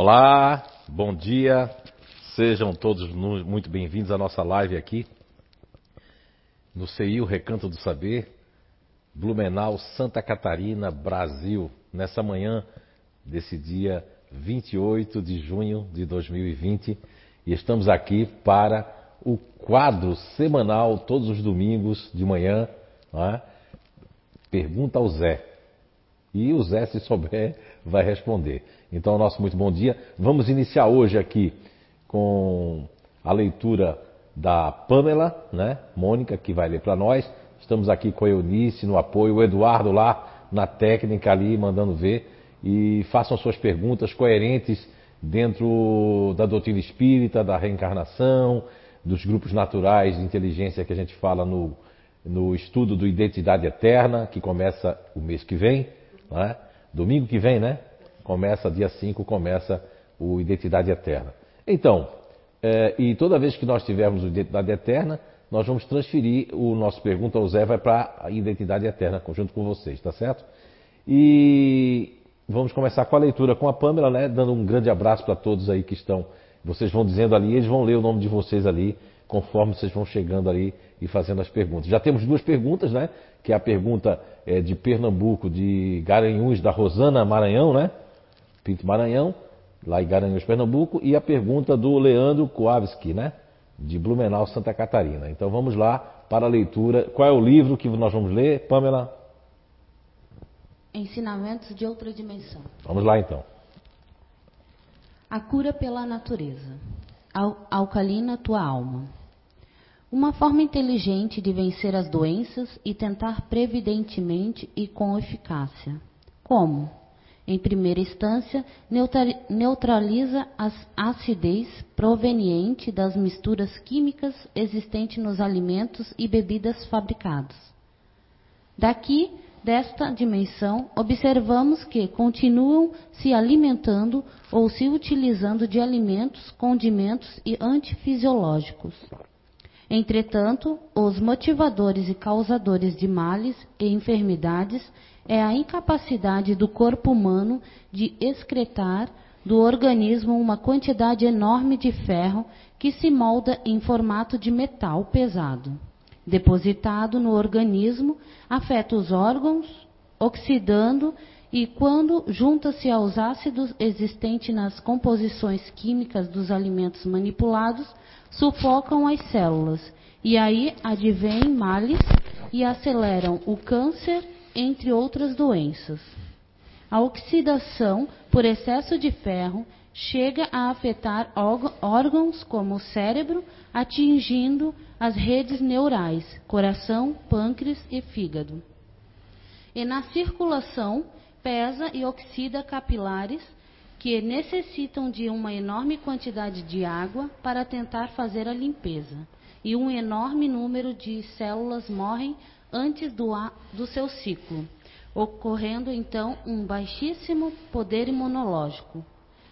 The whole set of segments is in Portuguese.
Olá, bom dia, sejam todos muito bem-vindos à nossa live aqui no CI, o Recanto do Saber, Blumenau, Santa Catarina, Brasil, nessa manhã desse dia 28 de junho de 2020 e estamos aqui para o quadro semanal, todos os domingos de manhã, é? Pergunta ao Zé. E o Zé, se souber, vai responder. Então, nosso muito bom dia. Vamos iniciar hoje aqui com a leitura da Pamela, né? Mônica, que vai ler para nós. Estamos aqui com a Eunice no apoio, o Eduardo lá na técnica ali, mandando ver. E façam suas perguntas coerentes dentro da doutrina espírita, da reencarnação, dos grupos naturais de inteligência que a gente fala no, no estudo do Identidade Eterna, que começa o mês que vem, né? domingo que vem, né? Começa, dia 5, começa o Identidade Eterna. Então, é, e toda vez que nós tivermos o Identidade Eterna, nós vamos transferir o nosso Pergunta ao Zé vai para a Identidade Eterna, junto com vocês, tá certo? E vamos começar com a leitura com a Pamela, né? Dando um grande abraço para todos aí que estão. Vocês vão dizendo ali, eles vão ler o nome de vocês ali, conforme vocês vão chegando ali e fazendo as perguntas. Já temos duas perguntas, né? Que é a pergunta é, de Pernambuco, de Garanhuns, da Rosana Maranhão, né? Pinto Maranhão, lá em Garanhuns, Pernambuco, e a pergunta do Leandro Kowalski, né? De Blumenau, Santa Catarina. Então vamos lá para a leitura. Qual é o livro que nós vamos ler, Pamela? Ensinamentos de outra dimensão. Vamos lá então. A cura pela natureza. Al alcalina tua alma. Uma forma inteligente de vencer as doenças e tentar previdentemente e com eficácia. Como? Em primeira instância, neutraliza a acidez proveniente das misturas químicas existentes nos alimentos e bebidas fabricados. Daqui, desta dimensão, observamos que continuam se alimentando ou se utilizando de alimentos, condimentos e antifisiológicos. Entretanto, os motivadores e causadores de males e enfermidades é a incapacidade do corpo humano de excretar do organismo uma quantidade enorme de ferro que se molda em formato de metal pesado. Depositado no organismo, afeta os órgãos, oxidando e, quando junta-se aos ácidos existentes nas composições químicas dos alimentos manipulados, sufocam as células. E aí advêm males e aceleram o câncer entre outras doenças. A oxidação por excesso de ferro chega a afetar órgãos como o cérebro, atingindo as redes neurais, coração, pâncreas e fígado. E na circulação, pesa e oxida capilares que necessitam de uma enorme quantidade de água para tentar fazer a limpeza. E um enorme número de células morrem antes do, do seu ciclo, ocorrendo então um baixíssimo poder imunológico.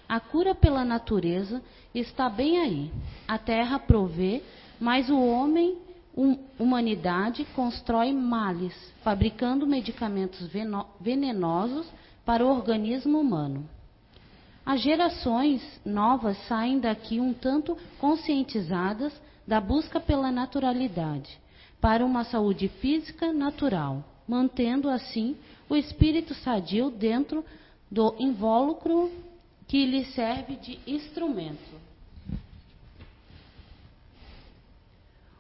A cura pela natureza está bem aí. A terra provê, mas o homem, um, humanidade, constrói males, fabricando medicamentos venenosos para o organismo humano. As gerações novas saem daqui um tanto conscientizadas da busca pela naturalidade para uma saúde física natural, mantendo assim o espírito sadio dentro do invólucro que lhe serve de instrumento.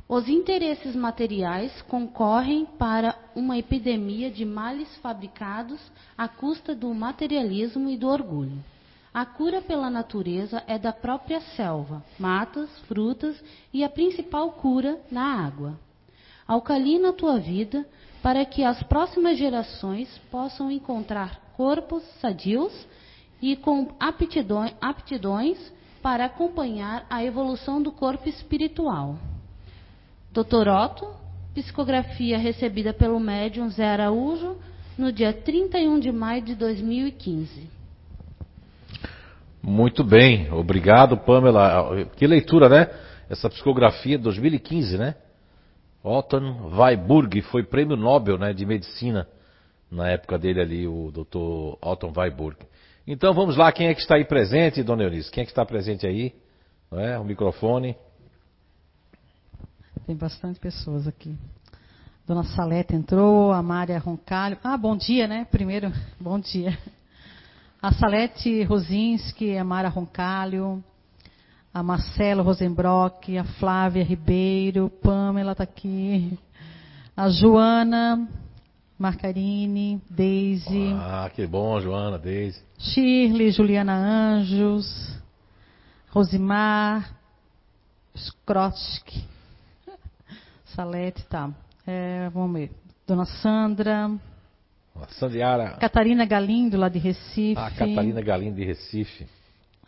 Os interesses materiais concorrem para uma epidemia de males fabricados à custa do materialismo e do orgulho. A cura pela natureza é da própria selva, matas, frutas e a principal cura na água. Alcalina a tua vida para que as próximas gerações possam encontrar corpos sadios e com aptidões, para acompanhar a evolução do corpo espiritual. Dr. Otto, psicografia recebida pelo médium Zé Araújo no dia 31 de maio de 2015. Muito bem, obrigado, Pamela. Que leitura, né? Essa psicografia 2015, né? Otto Weiburg foi prêmio Nobel né, de medicina na época dele ali, o Dr. Otto Weiburg. Então vamos lá, quem é que está aí presente, dona Eunice? Quem é que está presente aí? Não é? O microfone. Tem bastante pessoas aqui. Dona Salete entrou, a Mária Roncalho. Ah, bom dia, né? Primeiro, bom dia. A Salete Rosinski, a Mara Roncalho, a Marcelo Rosenbrock, a Flávia Ribeiro, Pamela está aqui, a Joana Marcarini, Deise. Ah, que bom, Joana, Deise. Shirley, Juliana Anjos, Rosimar, Skrotsky. Salete, tá. É, vamos ver. Dona Sandra. Sandiara. Catarina Galindo, lá de Recife. Ah, Catarina Galindo de Recife.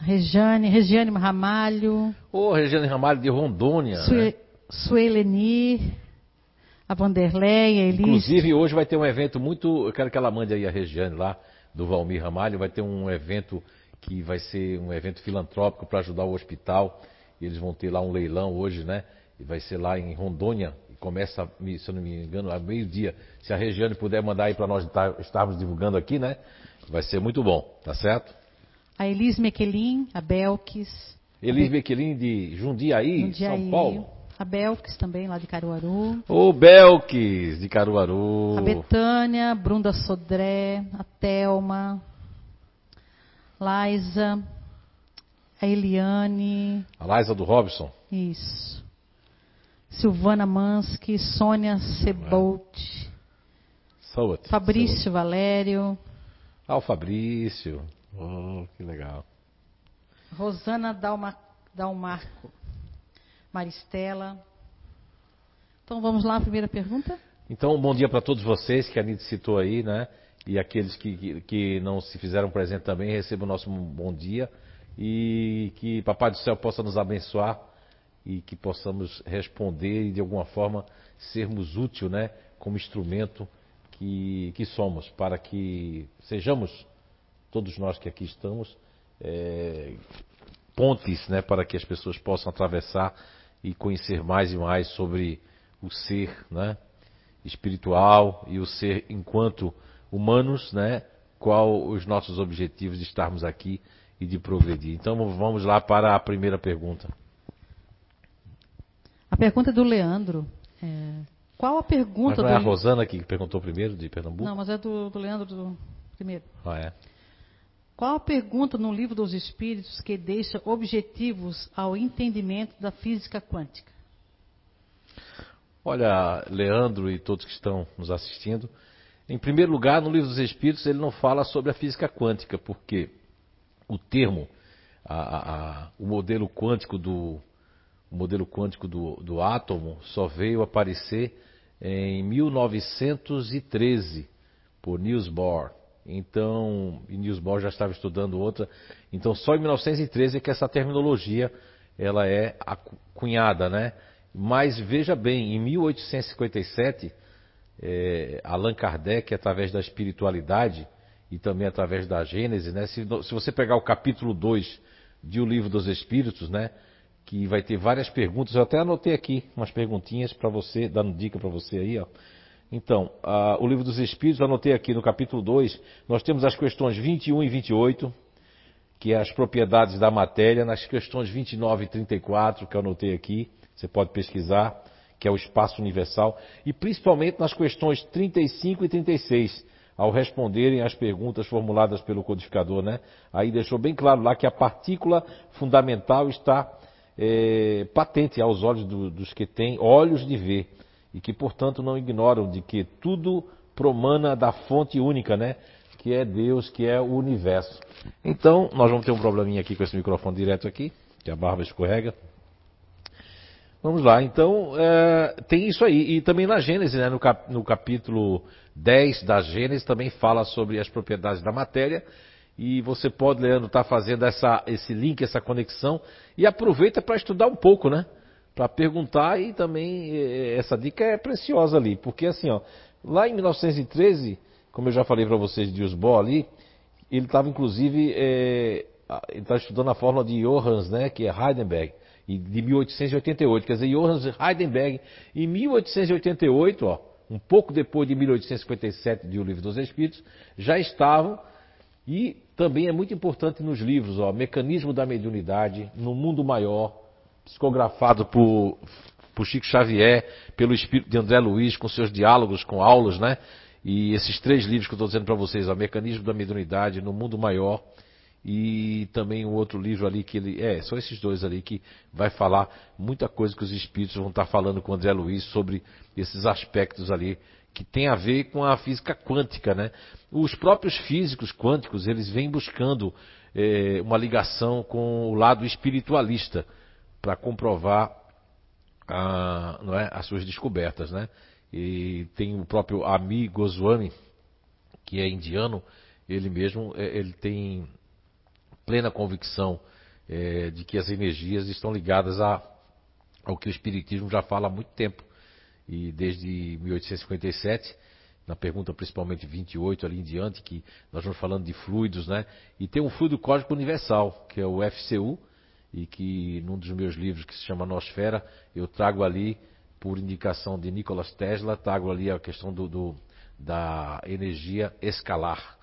Regiane, Regiane Ramalho. Ô, oh, Regiane Ramalho de Rondônia. Sue, né? Sueleni, a Vanderleia, Elise. Inclusive, hoje vai ter um evento muito. Eu quero que ela mande aí a Regiane lá, do Valmir Ramalho. Vai ter um evento que vai ser um evento filantrópico para ajudar o hospital. Eles vão ter lá um leilão hoje, né? E vai ser lá em Rondônia. Começa, se eu não me engano, a meio-dia. Se a Regiane puder mandar aí para nós estarmos divulgando aqui, né? Vai ser muito bom, tá certo? A Elis Mequelin, a Belkis. Elis Mequelin de Jundiaí, Jundiaí, São Paulo. A Belkis também, lá de Caruaru. Ô, Belkis, de Caruaru. A Betânia, Brunda Sodré, a Telma, Laisa, a Eliane. A Laisa do Robson? Isso. Silvana Mansky, Sônia Sebolt. Saúde. Fabrício Saúde. Valério. Ah, o Fabrício. Oh, que legal. Rosana Dalma, Dalmarco. Maristela. Então vamos lá, a primeira pergunta? Então, bom dia para todos vocês que a Anitta citou aí, né? E aqueles que, que, que, não se fizeram presente também, recebam o nosso bom dia. E que Papai do Céu possa nos abençoar e que possamos responder e de alguma forma sermos útil, né? Como instrumento que, que somos, para que sejamos todos nós que aqui estamos, é, pontes né, para que as pessoas possam atravessar e conhecer mais e mais sobre o ser né, espiritual e o ser enquanto humanos, né, qual os nossos objetivos de estarmos aqui e de progredir. Então vamos lá para a primeira pergunta. Pergunta é do Leandro. É, qual a pergunta mas não é do... a Rosana que perguntou primeiro, de Pernambuco? Não, mas é do, do Leandro do primeiro. Ah, é. Qual a pergunta no livro dos Espíritos que deixa objetivos ao entendimento da física quântica? Olha, Leandro e todos que estão nos assistindo, em primeiro lugar, no livro dos Espíritos ele não fala sobre a física quântica, porque o termo, a, a, o modelo quântico do o modelo quântico do, do átomo só veio aparecer em 1913 por Niels Bohr. Então, e Niels Bohr já estava estudando outra. Então, só em 1913 é que essa terminologia ela é cunhada, né? Mas veja bem, em 1857, é, Allan Kardec, através da espiritualidade e também através da Gênese, né? Se, se você pegar o capítulo 2 de O Livro dos Espíritos, né? Que vai ter várias perguntas, eu até anotei aqui umas perguntinhas para você, dando dica para você aí, ó. Então, o livro dos Espíritos, anotei aqui no capítulo 2, nós temos as questões 21 e 28, que é as propriedades da matéria, nas questões 29 e 34, que eu anotei aqui, você pode pesquisar, que é o espaço universal, e principalmente nas questões 35 e 36, ao responderem às perguntas formuladas pelo codificador, né? Aí deixou bem claro lá que a partícula fundamental está é, patente aos olhos do, dos que têm olhos de ver e que, portanto, não ignoram de que tudo promana da fonte única, né? Que é Deus, que é o universo. Então, nós vamos ter um probleminha aqui com esse microfone direto aqui, que a barba escorrega. Vamos lá, então, é, tem isso aí. E também na Gênesis, né, no, cap, no capítulo 10 da Gênesis, também fala sobre as propriedades da matéria. E você pode, Leandro, estar tá fazendo essa, esse link, essa conexão. E aproveita para estudar um pouco, né? para perguntar e também eh, essa dica é preciosa ali, porque assim, ó, lá em 1913, como eu já falei para vocês de Usbo ali, ele estava inclusive é, ele tá estudando a fórmula de Johannes, né, que é Heidenberg, de 1888, quer dizer, Johannes Heidenberg, em 1888, ó, um pouco depois de 1857 de O Livro dos Espíritos, já estavam e Também é muito importante nos livros, ó, Mecanismo da Mediunidade, No Mundo Maior, psicografado por, por Chico Xavier, pelo espírito de André Luiz, com seus diálogos, com aulas, né? E esses três livros que eu estou dizendo para vocês, ó, Mecanismo da Mediunidade, No Mundo Maior, e também um outro livro ali que ele. É, são esses dois ali que vai falar muita coisa que os espíritos vão estar falando com André Luiz sobre esses aspectos ali que tem a ver com a física quântica, né? Os próprios físicos quânticos eles vêm buscando é, uma ligação com o lado espiritualista para comprovar a, é, as suas descobertas, né? E tem o próprio Ami Goswami, que é indiano, ele mesmo é, ele tem plena convicção é, de que as energias estão ligadas a, ao que o Espiritismo já fala há muito tempo. E desde 1857, na pergunta principalmente 28 ali em diante, que nós vamos falando de fluidos, né? E tem um fluido cósmico universal, que é o FCU, e que num dos meus livros que se chama Nosfera, eu trago ali, por indicação de Nikola Tesla, trago ali a questão do, do da energia escalar,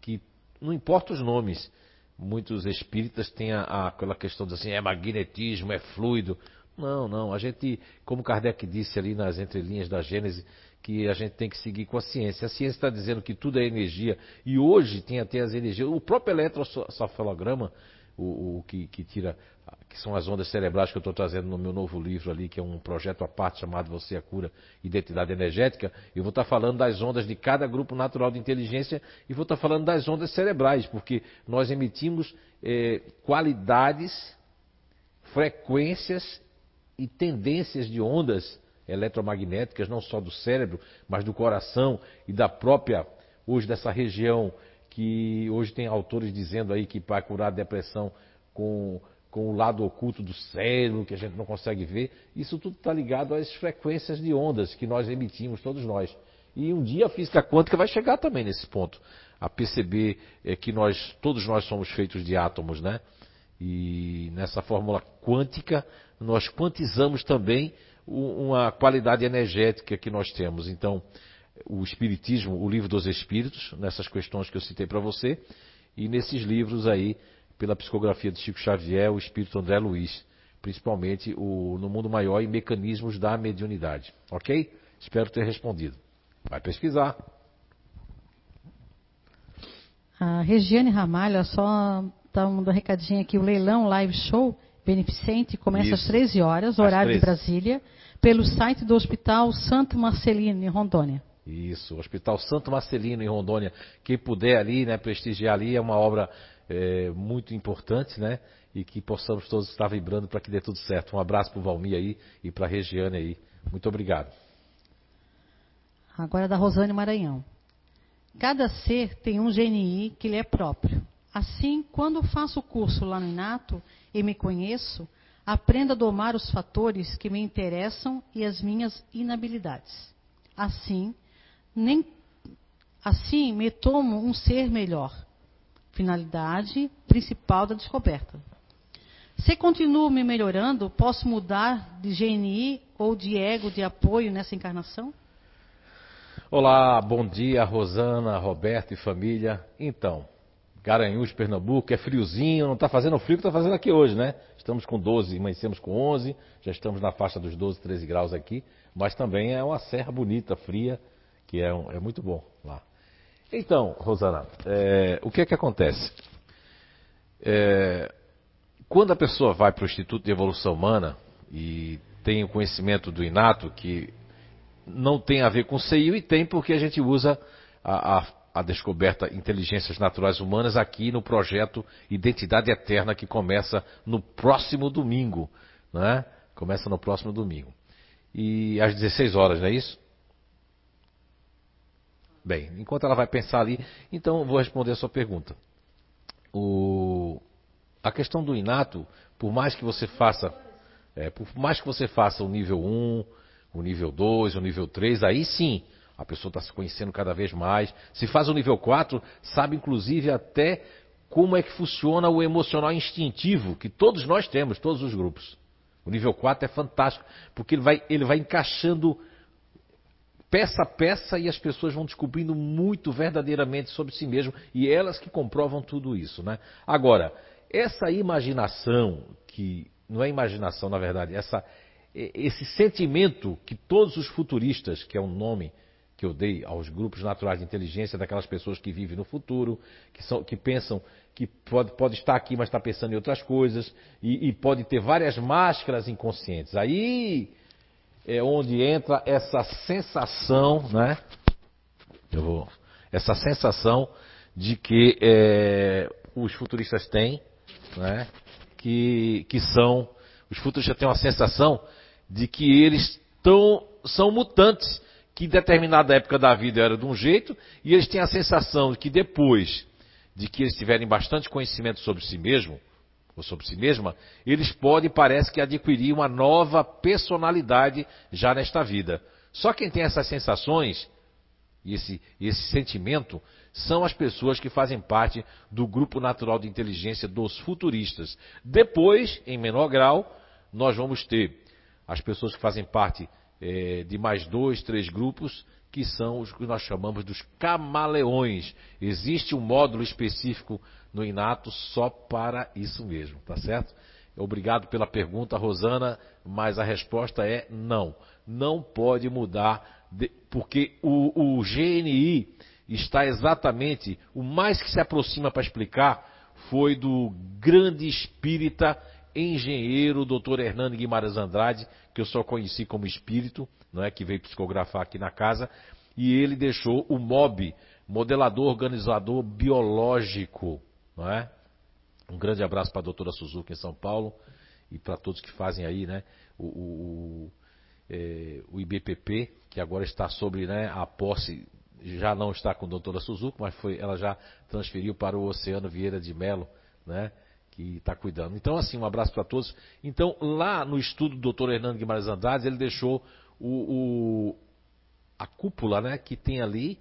que não importa os nomes, muitos espíritas têm a, a, aquela questão de assim, é magnetismo, é fluido. Não, não. A gente, como Kardec disse ali nas entrelinhas da Gênese, que a gente tem que seguir com a ciência. A ciência está dizendo que tudo é energia. E hoje tem até as energias. O próprio eletrocefalograma, o, o que, que, tira, que são as ondas cerebrais que eu estou trazendo no meu novo livro ali, que é um projeto à parte chamado Você a Cura Identidade Energética. Eu vou estar tá falando das ondas de cada grupo natural de inteligência e vou estar tá falando das ondas cerebrais, porque nós emitimos é, qualidades, frequências e tendências de ondas eletromagnéticas, não só do cérebro, mas do coração e da própria, hoje dessa região que hoje tem autores dizendo aí que para curar a depressão com, com o lado oculto do cérebro, que a gente não consegue ver, isso tudo está ligado às frequências de ondas que nós emitimos, todos nós. E um dia a física quântica vai chegar também nesse ponto, a perceber é, que nós, todos nós somos feitos de átomos, né? E nessa fórmula quântica, nós quantizamos também uma qualidade energética que nós temos. Então, o Espiritismo, o livro dos Espíritos, nessas questões que eu citei para você, e nesses livros aí, pela psicografia de Chico Xavier, o Espírito André Luiz, principalmente o No Mundo Maior e Mecanismos da Mediunidade. Ok? Espero ter respondido. Vai pesquisar. A Regiane Ramalho, só está um recadinho aqui, o leilão live show beneficente começa Isso. às 13 horas, horário 13. de Brasília, pelo site do Hospital Santo Marcelino, em Rondônia. Isso, Hospital Santo Marcelino em Rondônia. Quem puder ali, né, prestigiar ali, é uma obra é, muito importante, né? E que possamos todos estar vibrando para que dê tudo certo. Um abraço para o Valmir aí e para a Regiane aí. Muito obrigado. Agora da Rosane Maranhão. Cada ser tem um GNI que lhe é próprio. Assim, quando faço o curso lá no Inato e me conheço, aprendo a domar os fatores que me interessam e as minhas inabilidades. Assim, nem assim me tomo um ser melhor. Finalidade principal da descoberta. Se continuo me melhorando, posso mudar de GNI ou de ego de apoio nessa encarnação? Olá, bom dia, Rosana, Roberto e família. Então, Garanhuns, Pernambuco, é friozinho, não está fazendo o frio que está fazendo aqui hoje, né? Estamos com 12, amanhecemos com 11, já estamos na faixa dos 12, 13 graus aqui, mas também é uma serra bonita, fria, que é, um, é muito bom lá. Então, Rosana, é, o que é que acontece? É, quando a pessoa vai para o Instituto de Evolução Humana e tem o conhecimento do inato, que não tem a ver com CIO e tem porque a gente usa a, a, a descoberta inteligências naturais humanas aqui no projeto Identidade Eterna que começa no próximo domingo, né? Começa no próximo domingo. E às 16 horas, não é isso? Bem, enquanto ela vai pensar ali, então vou responder a sua pergunta. O, a questão do inato, por mais que você faça, é, por mais que você faça o nível 1, o nível 2, o nível 3, aí sim, a pessoa está se conhecendo cada vez mais. Se faz o nível 4, sabe inclusive até como é que funciona o emocional instintivo, que todos nós temos, todos os grupos. O nível 4 é fantástico, porque ele vai, ele vai encaixando peça a peça e as pessoas vão descobrindo muito verdadeiramente sobre si mesmo e elas que comprovam tudo isso, né? Agora, essa imaginação que não é imaginação na verdade, essa esse sentimento que todos os futuristas, que é um nome que eu dei aos grupos naturais de inteligência daquelas pessoas que vivem no futuro, que, são, que pensam que pode, pode estar aqui, mas está pensando em outras coisas, e, e pode ter várias máscaras inconscientes. Aí é onde entra essa sensação, né? Eu vou, essa sensação de que é, os futuristas têm, né? Que, que são, os futuristas têm uma sensação de que eles tão, são mutantes, que em determinada época da vida era de um jeito, e eles têm a sensação de que depois de que eles tiverem bastante conhecimento sobre si mesmo, ou sobre si mesma, eles podem, parece que, adquirir uma nova personalidade já nesta vida. Só quem tem essas sensações e esse, esse sentimento são as pessoas que fazem parte do grupo natural de inteligência dos futuristas. Depois, em menor grau, nós vamos ter as pessoas que fazem parte é, de mais dois, três grupos, que são os que nós chamamos dos camaleões. Existe um módulo específico no Inato só para isso mesmo, tá certo? Obrigado pela pergunta, Rosana, mas a resposta é não. Não pode mudar, de, porque o, o GNI está exatamente, o mais que se aproxima para explicar foi do grande espírita engenheiro Dr. Hernando Guimarães Andrade, que eu só conheci como espírito, não é que veio psicografar aqui na casa, e ele deixou o MOB, modelador organizador biológico, não é? Um grande abraço para a doutora Suzuki em São Paulo e para todos que fazem aí, né? O, o, é, o IBPP, que agora está sobre né, a posse, já não está com a doutora Suzuki, mas foi, ela já transferiu para o Oceano Vieira de Melo, né? Que está cuidando. Então, assim, um abraço para todos. Então, lá no estudo do Dr. Hernando Guimarães Andrade, ele deixou o, o, a cúpula, né, que tem ali,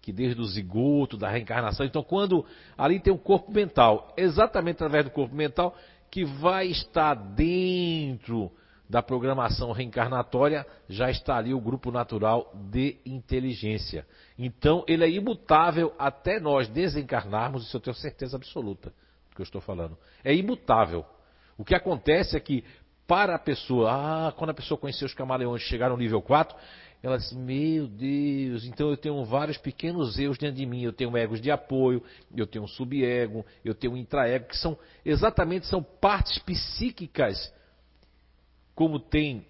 que desde o zigoto, da reencarnação. Então, quando ali tem um corpo mental, exatamente através do corpo mental, que vai estar dentro da programação reencarnatória, já está ali o grupo natural de inteligência. Então, ele é imutável até nós desencarnarmos, isso eu tenho certeza absoluta que eu estou falando. É imutável. O que acontece é que, para a pessoa, ah, quando a pessoa conheceu os camaleões e chegaram no nível 4, ela disse, meu Deus, então eu tenho vários pequenos eus dentro de mim. Eu tenho egos de apoio, eu tenho um subego, eu tenho um intraego, que são exatamente são partes psíquicas, como tem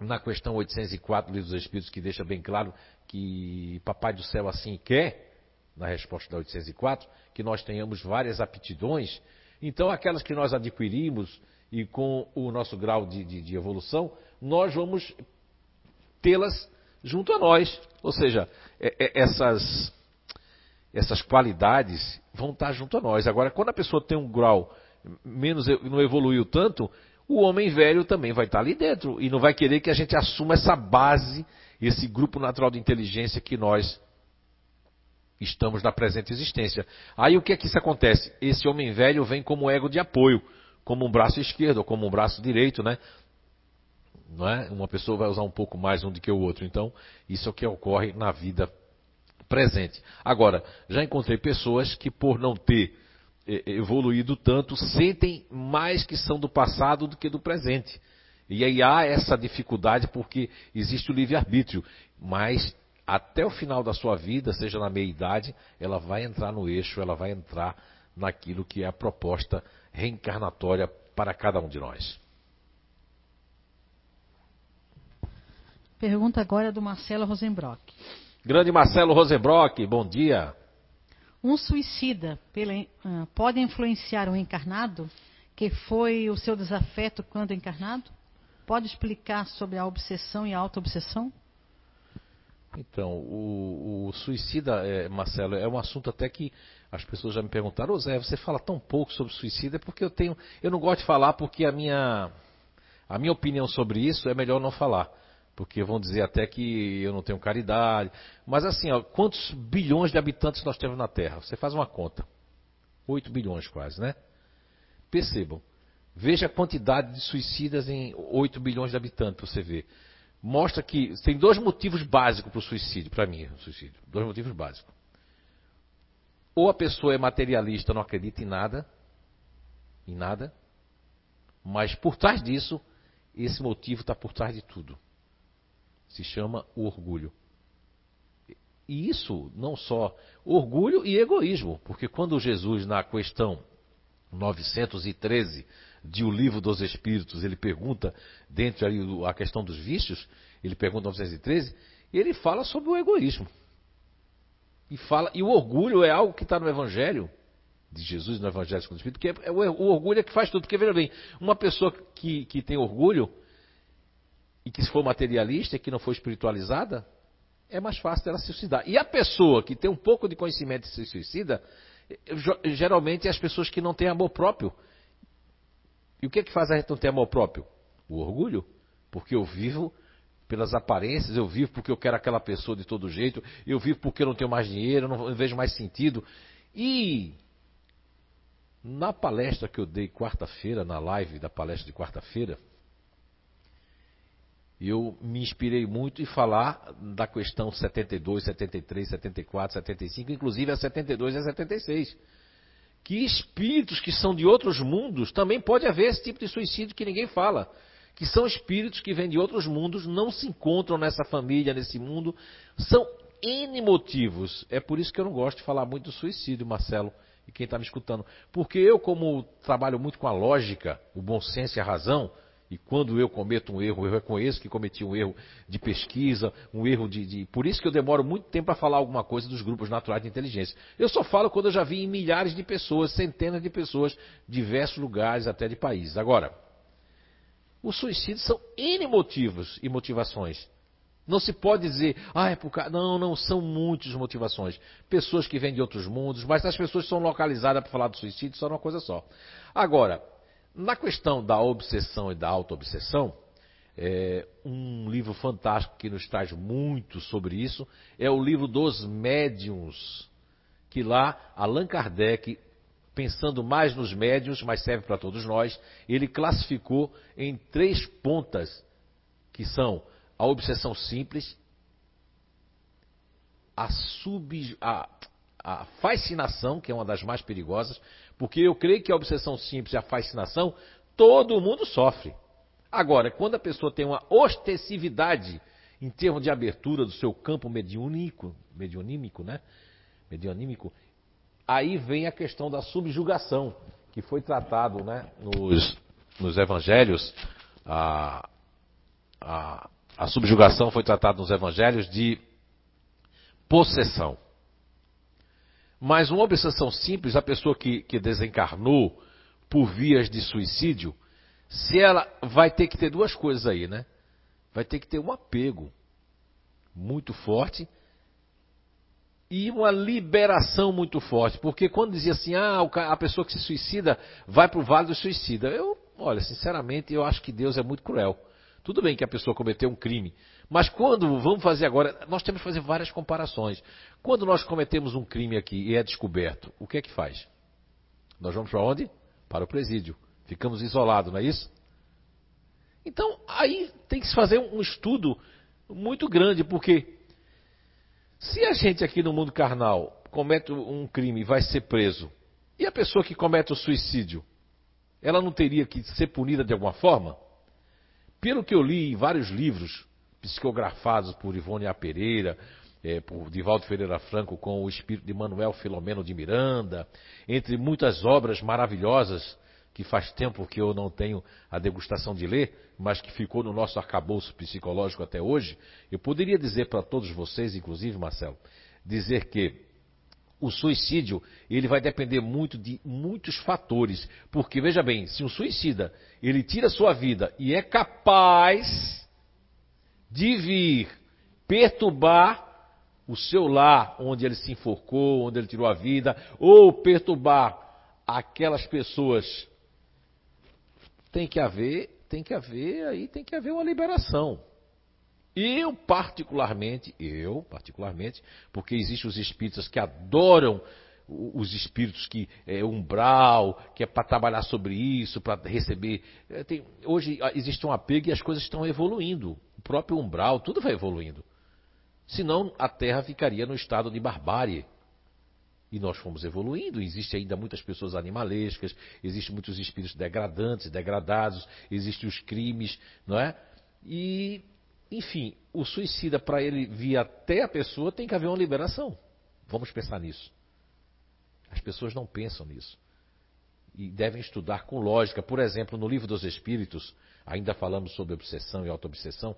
na questão 804 do Livro dos Espíritos, que deixa bem claro que Papai do Céu assim quer, na resposta da 804, que nós tenhamos várias aptidões. Então, aquelas que nós adquirimos e com o nosso grau de, de, de evolução, nós vamos tê-las junto a nós. Ou seja, é, é, essas, essas qualidades vão estar junto a nós. Agora, quando a pessoa tem um grau menos não evoluiu tanto, o homem velho também vai estar ali dentro e não vai querer que a gente assuma essa base, esse grupo natural de inteligência que nós estamos na presente existência. Aí o que é que isso acontece? Esse homem velho vem como ego de apoio, como um braço esquerdo ou como um braço direito, né? não é? Uma pessoa vai usar um pouco mais um do que o outro. Então, isso é o que ocorre na vida presente. Agora, já encontrei pessoas que, por não ter eh, evoluído tanto, sentem mais que são do passado do que do presente. E aí há essa dificuldade porque existe o livre-arbítrio. Mas até o final da sua vida, seja na meia idade, ela vai entrar no eixo, ela vai entrar naquilo que é a proposta reencarnatória para cada um de nós. Pergunta agora do Marcelo Rosenbrock. Grande Marcelo Rosenbrock, bom dia. Um suicida pela, uh, pode influenciar o encarnado, que foi o seu desafeto quando encarnado? Pode explicar sobre a obsessão e a auto-obsessão? Então, o, o suicida, é, Marcelo, é um assunto até que as pessoas já me perguntaram, ô Zé, você fala tão pouco sobre suicida, é porque eu tenho. Eu não gosto de falar porque a minha, a minha opinião sobre isso é melhor não falar porque vão dizer até que eu não tenho caridade. Mas assim, ó, quantos bilhões de habitantes nós temos na Terra? Você faz uma conta. 8 bilhões quase, né? Percebam. Veja a quantidade de suicidas em 8 bilhões de habitantes, você vê. Mostra que tem dois motivos básicos para o suicídio, para mim, o suicídio. Dois motivos básicos. Ou a pessoa é materialista, não acredita em nada, em nada, mas por trás disso, esse motivo está por trás de tudo. Se chama o orgulho. E isso não só orgulho e egoísmo, porque quando Jesus, na questão 913 de O Livro dos Espíritos, ele pergunta, dentro ali a questão dos vícios, ele pergunta 913, ele fala sobre o egoísmo. E, fala, e o orgulho é algo que está no Evangelho de Jesus, no Evangelho do Espírito, que é, é o, o, orgulho é que faz tudo. Porque, veja bem, uma pessoa que, que tem orgulho e que se for materialista e que não for espiritualizada, é mais fácil dela se suicidar. E a pessoa que tem um pouco de conhecimento e se suicida, geralmente é as pessoas que não têm amor próprio. E o que é que faz a gente não ter amor próprio? O orgulho. Porque eu vivo pelas aparências, eu vivo porque eu quero aquela pessoa de todo jeito, eu vivo porque eu não tenho mais dinheiro, eu não vejo mais sentido. E na palestra que eu dei quarta-feira, na live da palestra de quarta-feira, eu me inspirei muito em falar da questão 72, 73, 74, 75, inclusive a 72 e a 76. Que espíritos que são de outros mundos também pode haver esse tipo de suicídio que ninguém fala. Que são espíritos que vêm de outros mundos, não se encontram nessa família, nesse mundo. São N motivos. É por isso que eu não gosto de falar muito do suicídio, Marcelo, e quem está me escutando. Porque eu, como trabalho muito com a lógica, o bom senso e a razão, e quando eu cometo um erro, eu reconheço que cometi um erro de pesquisa, um erro de. de... Por isso que eu demoro muito tempo para falar alguma coisa dos grupos naturais de inteligência. Eu só falo quando eu já vi em milhares de pessoas, centenas de pessoas, diversos lugares, até de países. Agora, os suicídios são N motivos e motivações. Não se pode dizer, ah, é por causa. Não, não, são muitas motivações. Pessoas que vêm de outros mundos, mas as pessoas são localizadas para falar do suicídio, só uma coisa só. Agora, na questão da obsessão e da auto-obsessão, é, um livro fantástico que nos traz muito sobre isso é o livro dos médiums, que lá Allan Kardec, pensando mais nos médiums, mas serve para todos nós, ele classificou em três pontas, que são a obsessão simples, a, sub, a fascinação, que é uma das mais perigosas, porque eu creio que a obsessão simples e a fascinação, todo mundo sofre. Agora, quando a pessoa tem uma ostensividade em termos de abertura do seu campo mediúnico, mediunímico, né? Medianímico, aí vem a questão da subjugação, que foi tratado né, nos, nos evangelhos, a, a, a subjugação foi tratada nos evangelhos de possessão. Mas uma obsessão simples, a pessoa que, que desencarnou por vias de suicídio, se ela vai ter que ter duas coisas aí, né? Vai ter que ter um apego muito forte e uma liberação muito forte. Porque quando dizia assim, ah, a pessoa que se suicida vai para o vale do suicida. Eu, olha, sinceramente, eu acho que Deus é muito cruel. Tudo bem que a pessoa cometeu um crime, mas quando, vamos fazer agora, nós temos que fazer várias comparações. Quando nós cometemos um crime aqui e é descoberto, o que é que faz? Nós vamos para onde? Para o presídio. Ficamos isolados, não é isso? Então, aí tem que se fazer um estudo muito grande, porque se a gente aqui no mundo carnal comete um crime e vai ser preso, e a pessoa que comete o suicídio, ela não teria que ser punida de alguma forma? Pelo que eu li em vários livros, psicografados por Ivone A. Pereira, é, por Divaldo Ferreira Franco com o espírito de Manuel Filomeno de Miranda, entre muitas obras maravilhosas que faz tempo que eu não tenho a degustação de ler, mas que ficou no nosso arcabouço psicológico até hoje, eu poderia dizer para todos vocês, inclusive Marcelo, dizer que o suicídio ele vai depender muito de muitos fatores, porque veja bem, se um suicida ele tira sua vida e é capaz de vir perturbar o seu lar, onde ele se enforcou, onde ele tirou a vida, ou perturbar aquelas pessoas. Tem que haver, tem que haver, aí tem que haver uma liberação. Eu particularmente, eu particularmente, porque existem os espíritas que adoram os espíritos que é umbral, que é para trabalhar sobre isso, para receber. É, tem, hoje existe um apego e as coisas estão evoluindo. O próprio umbral, tudo vai evoluindo. Senão a Terra ficaria no estado de barbárie. E nós fomos evoluindo, existem ainda muitas pessoas animalescas, existem muitos espíritos degradantes, degradados, existem os crimes, não é? E, enfim, o suicida, para ele vir até a pessoa, tem que haver uma liberação. Vamos pensar nisso. As pessoas não pensam nisso. E devem estudar com lógica. Por exemplo, no livro dos Espíritos, ainda falamos sobre obsessão e autoobsessão.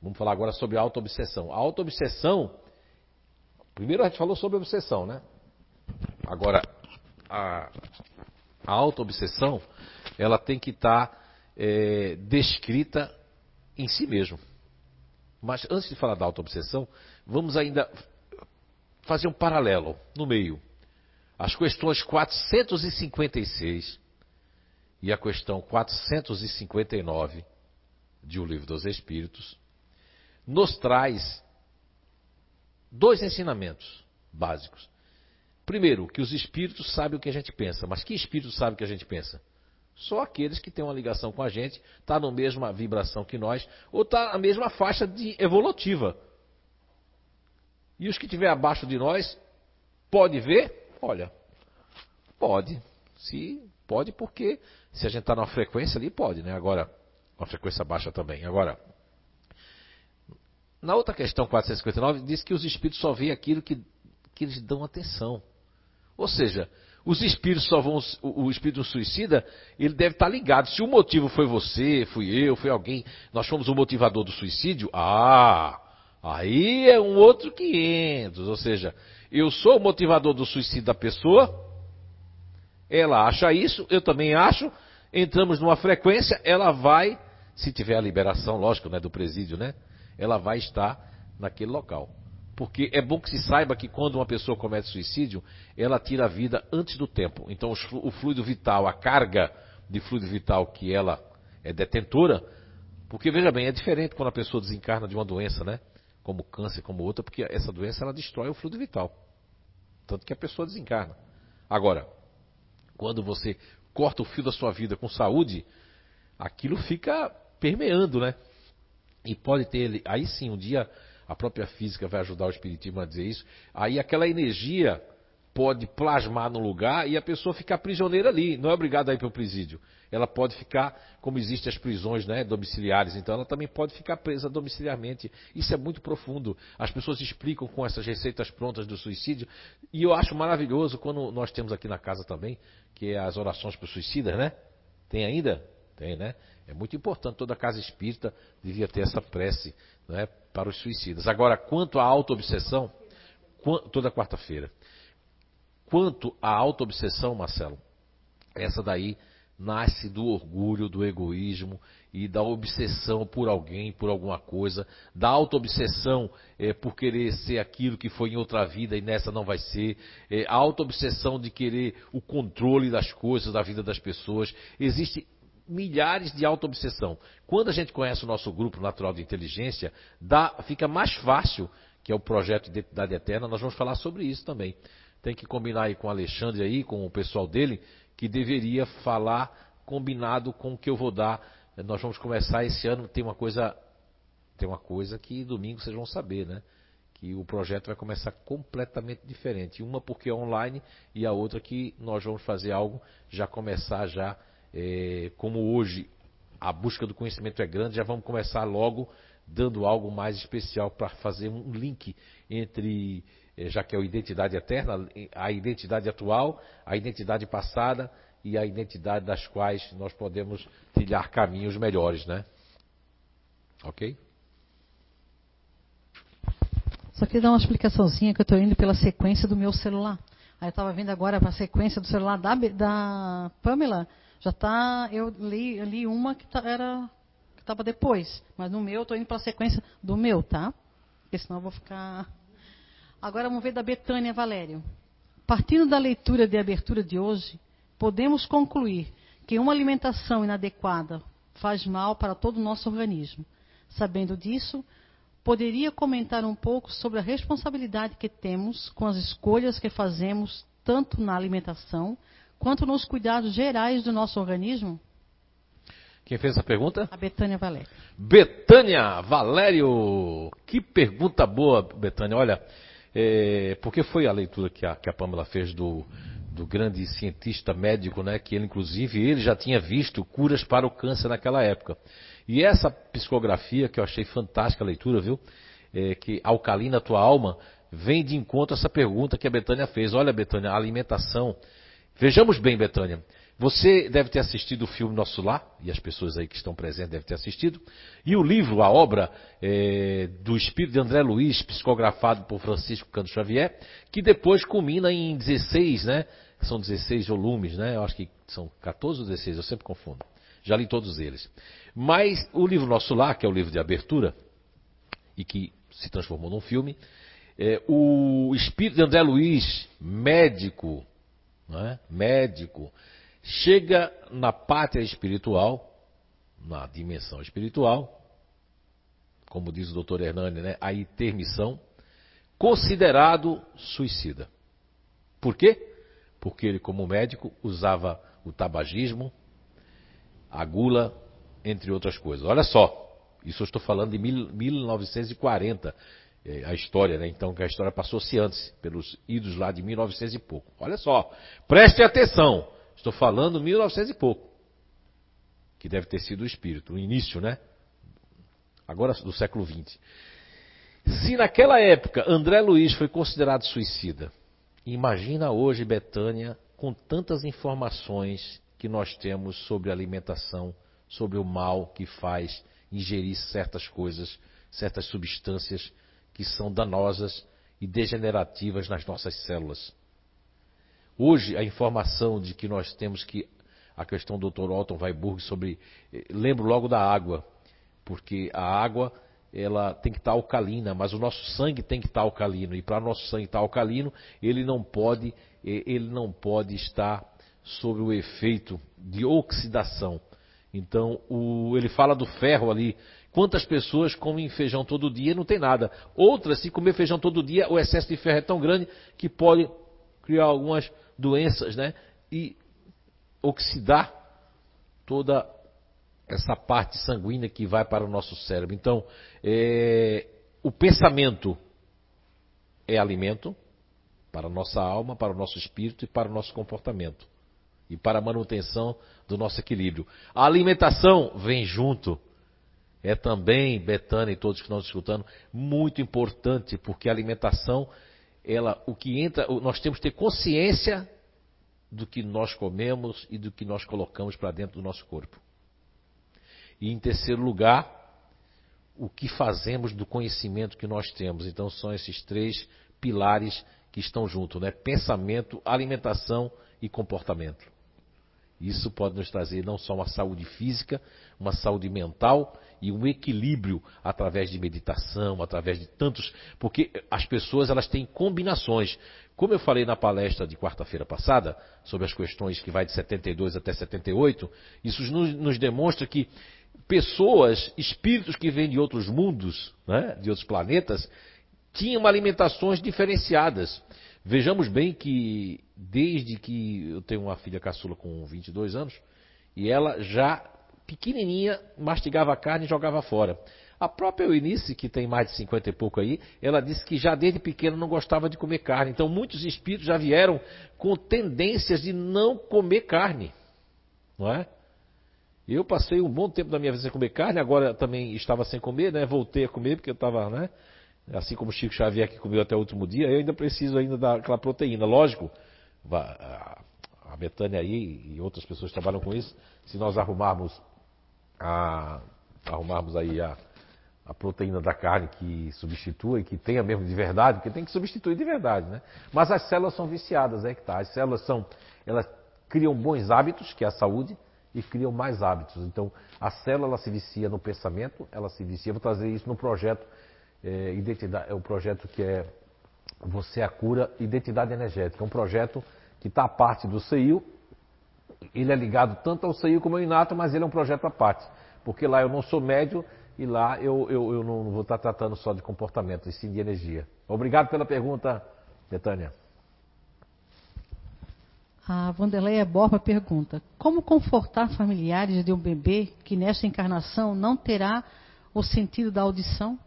Vamos falar agora sobre autoobsessão. A autoobsessão, primeiro a gente falou sobre obsessão, né? Agora, a, a auto-obsessão, ela tem que estar tá, é, descrita em si mesmo. Mas antes de falar da auto-obsessão, vamos ainda fazer um paralelo no meio. As questões 456 e a questão 459 de O Livro dos Espíritos nos traz dois ensinamentos básicos. Primeiro, que os espíritos sabem o que a gente pensa. Mas que espírito sabe o que a gente pensa? Só aqueles que têm uma ligação com a gente, está na mesma vibração que nós, ou está na mesma faixa de evolutiva. E os que estiver abaixo de nós, pode ver? Olha, pode. Se pode, porque se a gente está numa frequência ali, pode, né? Agora, uma frequência baixa também. Agora, na outra questão 459, diz que os espíritos só veem aquilo que, que eles dão atenção. Ou seja, os espíritos só vão. O espírito suicida, ele deve estar ligado. Se o motivo foi você, fui eu, foi alguém, nós fomos o motivador do suicídio, ah, aí é um outro 500. Ou seja, eu sou o motivador do suicídio da pessoa, ela acha isso, eu também acho, entramos numa frequência, ela vai, se tiver a liberação, lógico, né, do presídio, né? Ela vai estar naquele local. Porque é bom que se saiba que quando uma pessoa comete suicídio, ela tira a vida antes do tempo. Então o fluido vital, a carga de fluido vital que ela é detentora, porque veja bem, é diferente quando a pessoa desencarna de uma doença, né? Como câncer, como outra, porque essa doença ela destrói o fluido vital. Tanto que a pessoa desencarna. Agora, quando você corta o fio da sua vida com saúde, aquilo fica permeando, né? E pode ter, aí sim, um dia a própria física vai ajudar o espiritismo a dizer isso. Aí aquela energia pode plasmar no lugar e a pessoa ficar prisioneira ali, não é obrigada a ir para o presídio. Ela pode ficar, como existem as prisões né, domiciliares, então ela também pode ficar presa domiciliarmente. Isso é muito profundo. As pessoas explicam com essas receitas prontas do suicídio. E eu acho maravilhoso quando nós temos aqui na casa também, que é as orações para suicidas, né? Tem ainda? Tem, né? É muito importante, toda casa espírita devia ter essa prece né, para os suicidas. Agora, quanto à autoobsessão, toda quarta-feira. Quanto à autoobsessão, Marcelo, essa daí nasce do orgulho, do egoísmo e da obsessão por alguém, por alguma coisa, da autoobsessão é, por querer ser aquilo que foi em outra vida e nessa não vai ser, é, a autoobsessão de querer o controle das coisas, da vida das pessoas. Existe milhares de auto-obsessão. Quando a gente conhece o nosso grupo natural de inteligência, dá, fica mais fácil, que é o projeto Identidade Eterna, nós vamos falar sobre isso também. Tem que combinar aí com o Alexandre aí, com o pessoal dele, que deveria falar combinado com o que eu vou dar. Nós vamos começar esse ano, tem uma coisa, tem uma coisa que domingo vocês vão saber, né? Que o projeto vai começar completamente diferente. Uma porque é online e a outra que nós vamos fazer algo, já começar já é, como hoje a busca do conhecimento é grande, já vamos começar logo dando algo mais especial para fazer um link entre, é, já que é a identidade eterna, a identidade atual, a identidade passada e a identidade das quais nós podemos trilhar caminhos melhores, né? Ok? Só queria dar uma explicaçãozinha que eu estou indo pela sequência do meu celular. Aí eu estava vendo agora a sequência do celular da, da Pamela. Já tá, eu li, eu li uma que tá, era estava depois, mas no meu eu estou indo para a sequência do meu, tá? Porque senão eu vou ficar. Agora vamos ver da Betânia Valério. Partindo da leitura de abertura de hoje, podemos concluir que uma alimentação inadequada faz mal para todo o nosso organismo. Sabendo disso, poderia comentar um pouco sobre a responsabilidade que temos com as escolhas que fazemos tanto na alimentação quanto nos cuidados gerais do nosso organismo? Quem fez essa pergunta? A Betânia Valério. Betânia Valério. Que pergunta boa, Betânia. Olha, é, porque foi a leitura que a, que a Pamela fez do, do grande cientista médico, né? Que ele, inclusive, ele já tinha visto curas para o câncer naquela época. E essa psicografia, que eu achei fantástica a leitura, viu? É, que alcalina tua alma, vem de encontro a essa pergunta que a Betânia fez. Olha, Betânia, a alimentação. Vejamos bem, Betânia. Você deve ter assistido o filme Nosso Lar, e as pessoas aí que estão presentes devem ter assistido. E o livro, a obra é, do Espírito de André Luiz, psicografado por Francisco Canto Xavier, que depois culmina em 16, né? São 16 volumes, né? Eu acho que são 14 ou 16, eu sempre confundo. Já li todos eles. Mas o livro Nosso Lar, que é o livro de abertura, e que se transformou num filme, é, o Espírito de André Luiz, médico, é? médico, chega na pátria espiritual, na dimensão espiritual, como diz o doutor Hernani, né, a intermissão, considerado suicida. Por quê? Porque ele, como médico, usava o tabagismo, a gula, entre outras coisas. Olha só, isso eu estou falando de 1940, é, a história, né? Então, que a história passou-se antes, pelos idos lá de 1900 e pouco. Olha só, preste atenção. Estou falando 1900 e pouco. Que deve ter sido o espírito, o início, né? Agora do século XX. Se naquela época André Luiz foi considerado suicida, imagina hoje Betânia com tantas informações que nós temos sobre alimentação, sobre o mal que faz ingerir certas coisas, certas substâncias que são danosas e degenerativas nas nossas células. Hoje, a informação de que nós temos que. A questão do Dr. Otton Weiburg sobre. Eh, lembro logo da água, porque a água ela tem que estar alcalina, mas o nosso sangue tem que estar alcalino. E para o nosso sangue estar alcalino, ele não pode, eh, ele não pode estar sob o efeito de oxidação. Então, o, ele fala do ferro ali. Quantas pessoas comem feijão todo dia e não tem nada? Outras, se comer feijão todo dia, o excesso de ferro é tão grande que pode criar algumas doenças, né? E oxidar toda essa parte sanguínea que vai para o nosso cérebro. Então, é, o pensamento é alimento para a nossa alma, para o nosso espírito e para o nosso comportamento. E para a manutenção do nosso equilíbrio. A alimentação vem junto. É também, Betânia e todos que estão escutando, muito importante, porque a alimentação ela, o que entra, nós temos que ter consciência do que nós comemos e do que nós colocamos para dentro do nosso corpo. E em terceiro lugar, o que fazemos do conhecimento que nós temos. Então são esses três pilares que estão juntos, né? Pensamento, alimentação e comportamento. Isso pode nos trazer não só uma saúde física, uma saúde mental e um equilíbrio através de meditação, através de tantos, porque as pessoas elas têm combinações. Como eu falei na palestra de quarta-feira passada sobre as questões que vai de 72 até 78, isso nos, nos demonstra que pessoas, espíritos que vêm de outros mundos, né, de outros planetas, tinham alimentações diferenciadas. Vejamos bem que desde que eu tenho uma filha caçula com 22 anos, e ela já pequenininha mastigava carne e jogava fora. A própria Eunice, que tem mais de 50 e pouco aí, ela disse que já desde pequena não gostava de comer carne. Então muitos espíritos já vieram com tendências de não comer carne. Não é? Eu passei um bom tempo da minha vida sem comer carne, agora também estava sem comer, né? Voltei a comer porque eu estava, né? Assim como o Chico Xavier que comeu até o último dia, eu ainda preciso ainda daquela proteína. Lógico, a Betânia aí e outras pessoas trabalham com isso, se nós arrumarmos a, arrumarmos aí a, a proteína da carne que substitua e que tenha mesmo de verdade, porque tem que substituir de verdade, né? Mas as células são viciadas, é que tá. As células são, elas criam bons hábitos, que é a saúde, e criam mais hábitos. Então, a célula ela se vicia no pensamento, ela se vicia. Vou trazer isso no projeto é, identidade, é o projeto que é você a cura identidade energética. É um projeto que está à parte do CEIU. Ele é ligado tanto ao CEIU como ao Inato, mas ele é um projeto à parte. Porque lá eu não sou médio e lá eu, eu, eu não vou estar tratando só de comportamento, e sim de energia. Obrigado pela pergunta, Betânia. A Vanderleia Borba pergunta: Como confortar familiares de um bebê que nesta encarnação não terá o sentido da audição?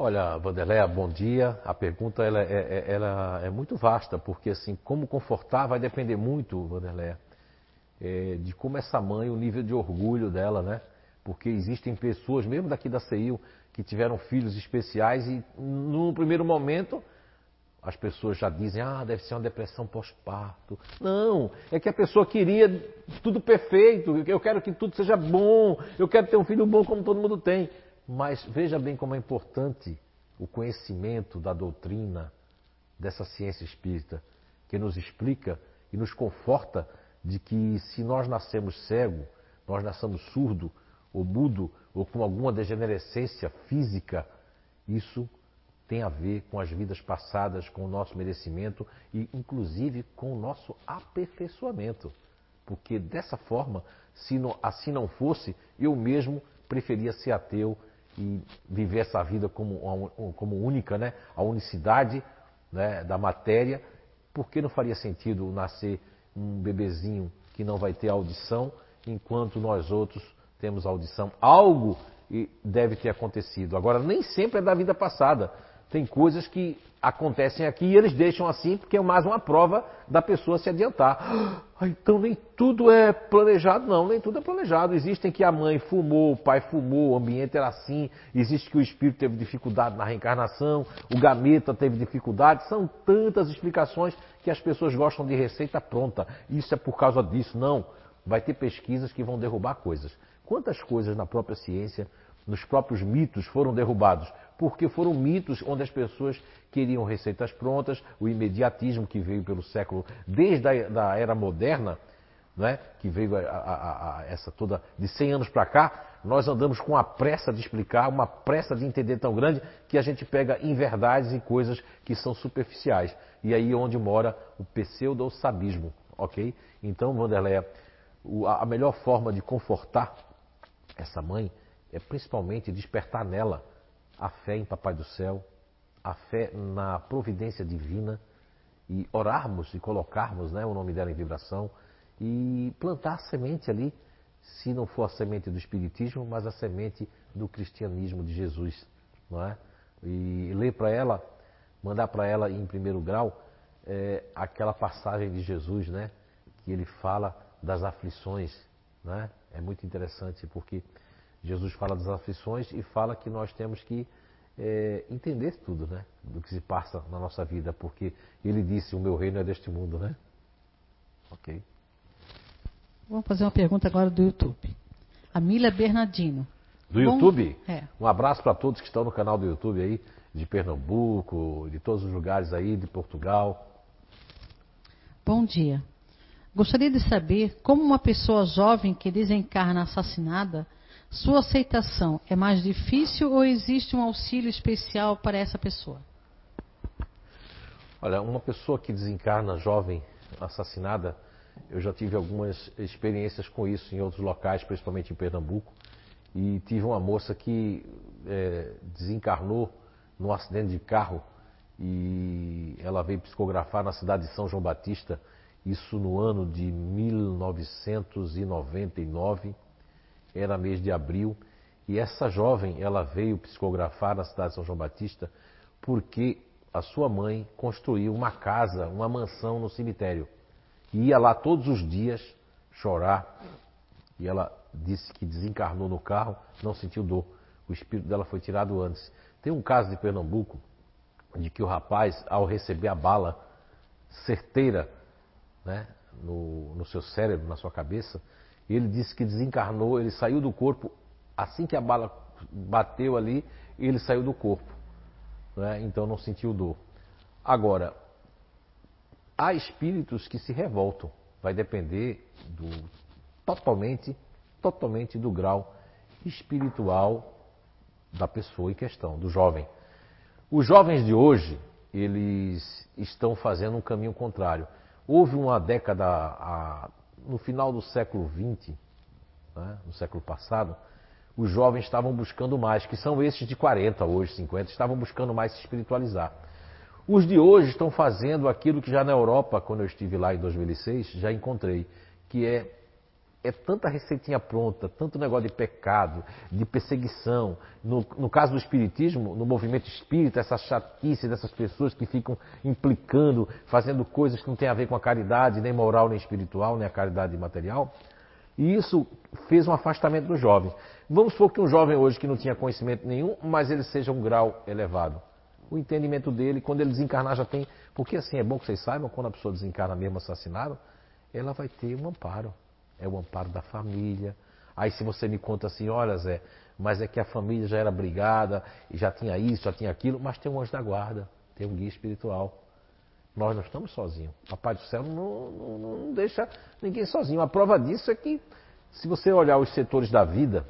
Olha, Vanderleia, bom dia. A pergunta ela é, é, ela é muito vasta, porque assim, como confortar vai depender muito, Vanderleia, é, de como essa mãe, o nível de orgulho dela, né? Porque existem pessoas, mesmo daqui da CEIU, que tiveram filhos especiais e no primeiro momento as pessoas já dizem, ah, deve ser uma depressão pós-parto. Não, é que a pessoa queria tudo perfeito, eu quero que tudo seja bom, eu quero ter um filho bom como todo mundo tem. Mas veja bem como é importante o conhecimento da doutrina dessa ciência espírita, que nos explica e nos conforta de que se nós nascemos cego, nós nascemos surdo ou mudo ou com alguma degenerescência física, isso tem a ver com as vidas passadas, com o nosso merecimento e, inclusive, com o nosso aperfeiçoamento. Porque dessa forma, se não, assim não fosse, eu mesmo preferia ser ateu e viver essa vida como, como única, né? a unicidade né? da matéria, porque não faria sentido nascer um bebezinho que não vai ter audição, enquanto nós outros temos audição. Algo deve ter acontecido. Agora, nem sempre é da vida passada. Tem coisas que acontecem aqui e eles deixam assim porque é mais uma prova da pessoa se adiantar. Ah, então nem tudo é planejado, não, nem tudo é planejado. Existem que a mãe fumou, o pai fumou, o ambiente era assim, existe que o espírito teve dificuldade na reencarnação, o gameta teve dificuldade, são tantas explicações que as pessoas gostam de receita pronta. Isso é por causa disso, não. Vai ter pesquisas que vão derrubar coisas. Quantas coisas na própria ciência, nos próprios mitos foram derrubados porque foram mitos onde as pessoas queriam receitas prontas, o imediatismo que veio pelo século, desde a da era moderna, né, que veio a, a, a, essa toda de 100 anos para cá, nós andamos com a pressa de explicar, uma pressa de entender tão grande que a gente pega inverdades e coisas que são superficiais. E aí é onde mora o pseudo-sabismo, ok? Então, Vanderleia, a melhor forma de confortar essa mãe é principalmente despertar nela a fé em Papai do Céu, a fé na providência divina e orarmos e colocarmos né, o nome dela em vibração e plantar a semente ali, se não for a semente do Espiritismo, mas a semente do cristianismo de Jesus, não é? E ler para ela, mandar para ela em primeiro grau é, aquela passagem de Jesus, né? Que ele fala das aflições, né? É muito interessante porque Jesus fala das aflições e fala que nós temos que é, entender tudo, né? Do que se passa na nossa vida, porque ele disse: O meu reino é deste mundo, né? Ok. Vamos fazer uma pergunta agora do YouTube. A Mila Bernardino. Do Bom, YouTube? É. Um abraço para todos que estão no canal do YouTube aí, de Pernambuco, de todos os lugares aí, de Portugal. Bom dia. Gostaria de saber como uma pessoa jovem que desencarna assassinada sua aceitação é mais difícil ou existe um auxílio especial para essa pessoa? Olha, uma pessoa que desencarna jovem, assassinada, eu já tive algumas experiências com isso em outros locais, principalmente em Pernambuco. E tive uma moça que é, desencarnou num acidente de carro e ela veio psicografar na cidade de São João Batista, isso no ano de 1999 era mês de abril, e essa jovem, ela veio psicografar na cidade de São João Batista porque a sua mãe construiu uma casa, uma mansão no cemitério. E ia lá todos os dias chorar. E ela disse que desencarnou no carro, não sentiu dor. O espírito dela foi tirado antes. Tem um caso de Pernambuco de que o rapaz, ao receber a bala certeira né, no, no seu cérebro, na sua cabeça, ele disse que desencarnou, ele saiu do corpo, assim que a bala bateu ali, ele saiu do corpo. Né? Então não sentiu dor. Agora, há espíritos que se revoltam. Vai depender do, totalmente, totalmente do grau espiritual da pessoa em questão, do jovem. Os jovens de hoje, eles estão fazendo um caminho contrário. Houve uma década a, no final do século XX, né, no século passado, os jovens estavam buscando mais, que são esses de 40 hoje, 50, estavam buscando mais se espiritualizar. Os de hoje estão fazendo aquilo que já na Europa, quando eu estive lá em 2006, já encontrei, que é é tanta receitinha pronta, tanto negócio de pecado, de perseguição. No, no, caso do Espiritismo, no movimento espírita, essa chatice dessas pessoas que ficam implicando, fazendo coisas que não têm a ver com a caridade, nem moral, nem espiritual, nem a caridade material. E isso fez um afastamento do jovem. Vamos supor que um jovem hoje que não tinha conhecimento nenhum, mas ele seja um grau elevado. O entendimento dele, quando ele desencarnar, já tem. Porque assim, é bom que vocês saibam, quando a pessoa desencarna mesmo assassinado, ela vai ter um amparo é o amparo da família. Aí se você me conta assim, olha Zé, mas é que a família já era brigada, já tinha isso, já tinha aquilo, mas tem um anjo da guarda, tem um guia espiritual. Nós não estamos sozinhos. Papai do céu não, não, não deixa ninguém sozinho. A prova disso é que, se você olhar os setores da vida,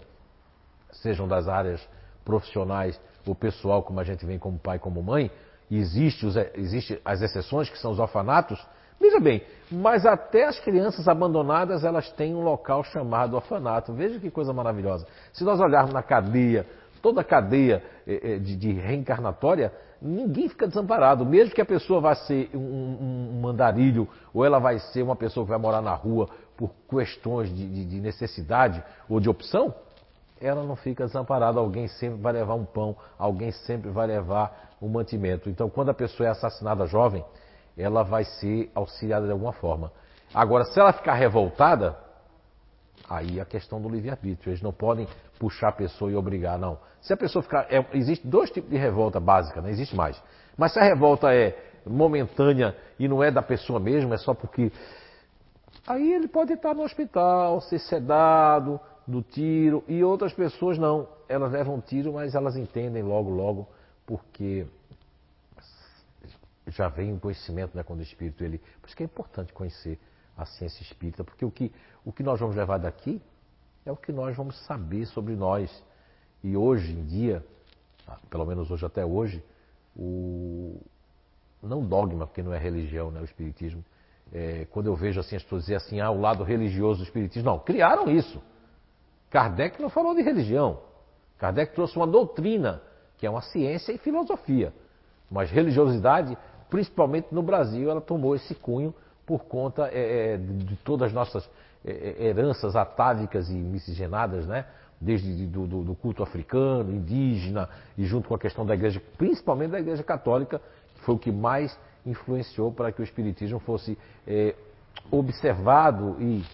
sejam das áreas profissionais ou pessoal, como a gente vem como pai, como mãe, existe, existe as exceções, que são os orfanatos, Veja bem, mas até as crianças abandonadas elas têm um local chamado orfanato. Veja que coisa maravilhosa. Se nós olharmos na cadeia, toda a cadeia eh, eh, de, reencarnatória, ninguém fica desamparado. Mesmo que a pessoa vá ser um, mandarilho ou ela vai ser uma pessoa que vai morar na rua por questões de necessidade ou de opção, ela não fica desamparada. Alguém sempre vai levar um pão, alguém sempre vai levar um mantimento. Então, quando a pessoa é assassinada jovem, ela vai ser auxiliada de alguma forma. Agora, se ela ficar revoltada, aí é a questão do livre-arbítrio. Eles não podem puxar a pessoa e obrigar, não. Se a pessoa ficar. É, existe dois tipos de revolta básica, não existe mais. Mas se a revolta é momentânea e não é da pessoa mesmo, é só porque. Aí ele pode estar no hospital, ser sedado do tiro, e outras pessoas não. Elas levam tiro, mas elas entendem logo, logo, porque já vem o conhecimento né, quando o espírito ele. Por isso que é importante conhecer a ciência espírita, porque o que, o que nós vamos levar daqui é o que nós vamos saber sobre nós. E hoje em dia, ah, pelo menos hoje até hoje, o não dogma, porque não é religião, né, o espiritismo. É, quando eu vejo assim as pessoas dizer assim, ah, o lado religioso do espiritismo, não, criaram isso. Kardec não falou de religião. Kardec trouxe uma doutrina, que é uma ciência e filosofia. Mas religiosidade principalmente no Brasil, ela tomou esse cunho por conta é, é de todas as nossas é, é, heranças atávicas e miscigenadas, né? desde do, do, do, culto africano, indígena, e junto com a questão da igreja, principalmente da igreja católica, que foi o que mais influenciou para que o espiritismo fosse é, observado e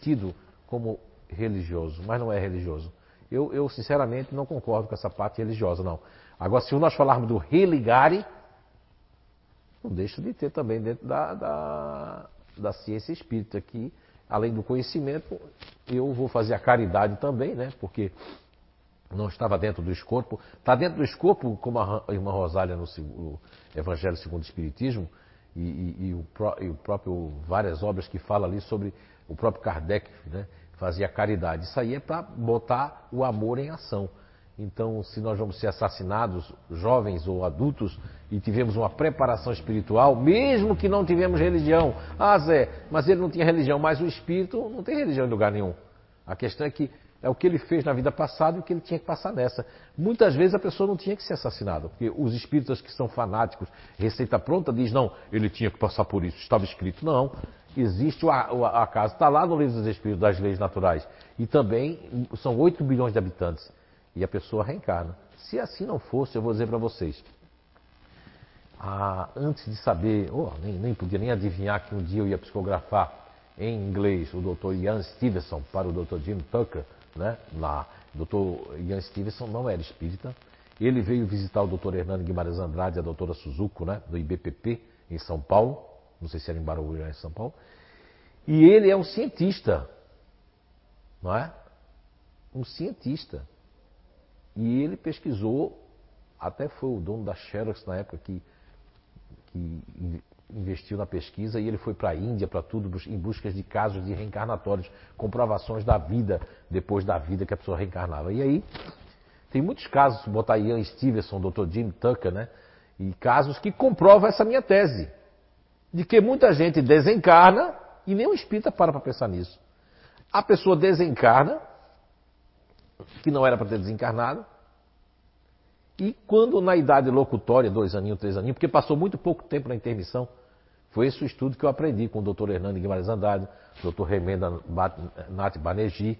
tido como religioso, mas não é religioso. Eu, eu, sinceramente não concordo com essa parte religiosa, não. Agora, se nós falarmos do religare, não deixa de ter também dentro da, da, da ciência espírita, que além do conhecimento, eu vou fazer a caridade também, né? Porque não estava dentro do escopo. Está dentro do escopo, como a irmã Rosália no, no Evangelho segundo o Espiritismo, e, e, e, o, e, o, próprio várias obras que fala ali sobre o próprio Kardec, né? Fazia caridade. Isso aí é para botar o amor em ação. Então, se nós vamos ser assassinados, jovens ou adultos, e tivemos uma preparação espiritual, mesmo que não tivemos religião. Ah, Zé, mas ele não tinha religião, mas o espírito não tem religião em lugar nenhum. A questão é que é o que ele fez na vida passada e o que ele tinha que passar nessa. Muitas vezes a pessoa não tinha que ser assassinada, porque os espíritas que são fanáticos, receita pronta, diz não, ele tinha que passar por isso, estava escrito. Não, existe o acaso, está lá no livro dos espíritos das leis naturais. E também são 8 bilhões de habitantes e a pessoa reencarna. Se assim não fosse, eu vou dizer para vocês. Ah, antes de saber, oh, nem, nem podia nem adivinhar que um dia eu ia psicografar em inglês o Dr. Ian Stevenson para o Dr. Jim Tucker, né? Lá, Dr. Ian Stevenson não era espírita. Ele veio visitar o Dr. Hernando Guimarães Andrade e a doutora Suzuko, né? Do IBPP, em São Paulo. Não sei se era em Barueri ou em São Paulo. E ele é um cientista, não é? Um cientista. E ele pesquisou, até foi o dono da Xerox na época que, que investiu na pesquisa, e ele foi para a Índia, para tudo, em busca de casos de reencarnatórios, comprovações da vida, depois da vida que a pessoa reencarnava. E aí, tem muitos casos, botar Ian Stevenson, Dr. Jim Tucker, né? E casos que comprovam essa minha tese. De que muita gente desencarna e nem espírita para para pensar nisso. A pessoa desencarna que não era para ter desencarnado, E quando na idade locutória, dois aninhos, três aninhos, porque passou muito pouco tempo na intermissão, foi esse o estudo que eu aprendi com o Dr. Hernando Guimarães Andrade, Dr. Remenda Nath Banerjee,